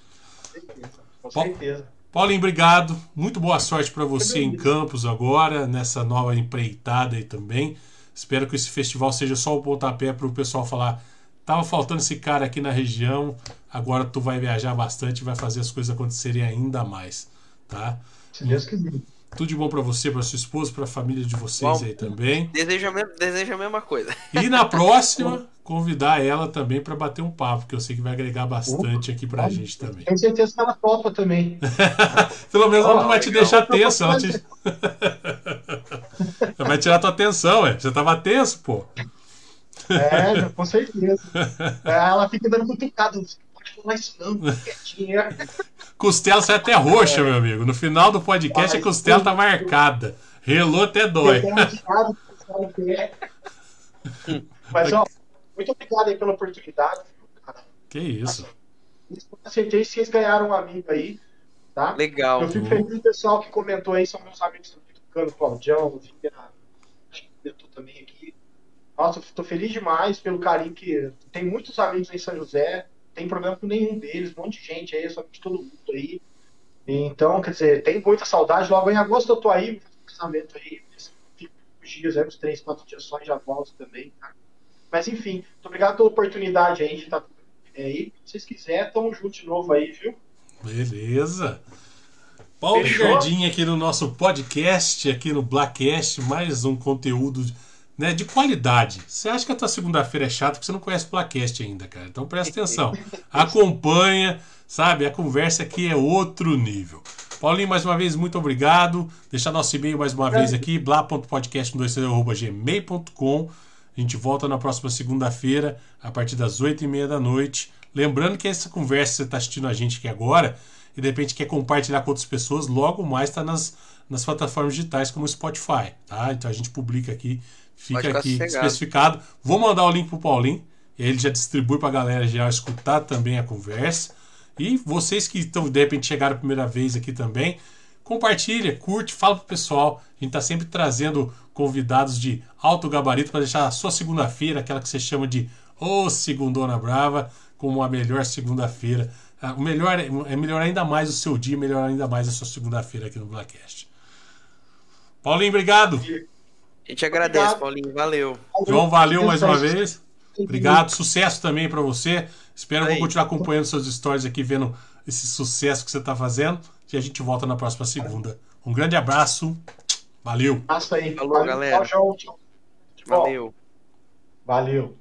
Com certeza. Com certeza. Paulinho, obrigado. Muito boa sorte para você em Campos agora, nessa nova empreitada aí também. Espero que esse festival seja só o pontapé para o pessoal falar Tava faltando esse cara aqui na região. Agora tu vai viajar bastante e vai fazer as coisas acontecerem ainda mais, tá? Se Deus quiser. Tudo de bom para você, para sua esposa, para a família de vocês bom, aí também. Desejo a, mesma, desejo a mesma coisa. E na [laughs] próxima, convidar ela também para bater um papo, que eu sei que vai agregar bastante aqui para a gente também. Tenho certeza que ela topa também. [laughs] Pelo menos oh, ela não vai te deixar tenso. Ela, te... [laughs] ela vai tirar tua atenção, ué. Você tava tenso, pô. É, com certeza. É, ela fica dando cutucado. Não pode falar isso não, quietinha. Costela sai até roxa, é. meu amigo. No final do podcast, a costela tá marcada. Relou até dói. Mas, ó, muito obrigado aí pela oportunidade. Que isso. Acertei vocês ganharam um amigo aí, tá? Legal. Eu fico feliz o pessoal que comentou aí, são meus amigos do Cano, Claudião, o Vieira, acho que comentou também aqui. Nossa, estou feliz demais pelo carinho que. Tem muitos amigos em São José, tem problema com nenhum deles, um monte de gente aí, só de todo mundo aí. Então, quer dizer, tem muita saudade. Logo em agosto eu tô aí, casamento aí, fico dias, é, uns três, quatro dias só e já volto também, tá? Mas enfim, muito obrigado pela oportunidade aí de estar aí. Se vocês quiserem, tamo junto de novo aí, viu? Beleza. Paulo Jardim aqui no nosso podcast, aqui no Blackcast, mais um conteúdo né, de qualidade. Você acha que a tua segunda-feira é chata porque você não conhece o Placast ainda, cara. Então presta [laughs] atenção. Acompanha, sabe? A conversa aqui é outro nível. Paulinho, mais uma vez, muito obrigado. Deixar nosso e-mail mais uma vez aqui, blá.podcast.gmail.com A gente volta na próxima segunda-feira, a partir das 8h30 da noite. Lembrando que essa conversa que você está assistindo a gente aqui agora, e de repente quer compartilhar com outras pessoas, logo mais está nas, nas plataformas digitais como o Spotify. Tá? Então a gente publica aqui, fica aqui sossegado. especificado. Vou mandar o link para o Paulinho, e ele já distribui para a galera já escutar também a conversa. E vocês que estão, de repente, chegaram a primeira vez aqui também, compartilha, curte, fala pro pessoal. A gente está sempre trazendo convidados de alto gabarito para deixar a sua segunda-feira, aquela que você chama de Ô oh, Segundona Brava, como a melhor segunda-feira. Ah, o melhor é, é melhor ainda mais o seu dia, melhor ainda mais a sua segunda-feira aqui no Blackcast. Paulinho, obrigado. A gente agradece, obrigado. Paulinho. Valeu. João, valeu mais uma vez. Obrigado. Sucesso também para você. Espero Aí. continuar acompanhando suas histórias aqui, vendo esse sucesso que você está fazendo. E a gente volta na próxima segunda. Um grande abraço. Valeu. Abraço aí. Falou, galera. Tchau, tchau. Valeu. Valeu.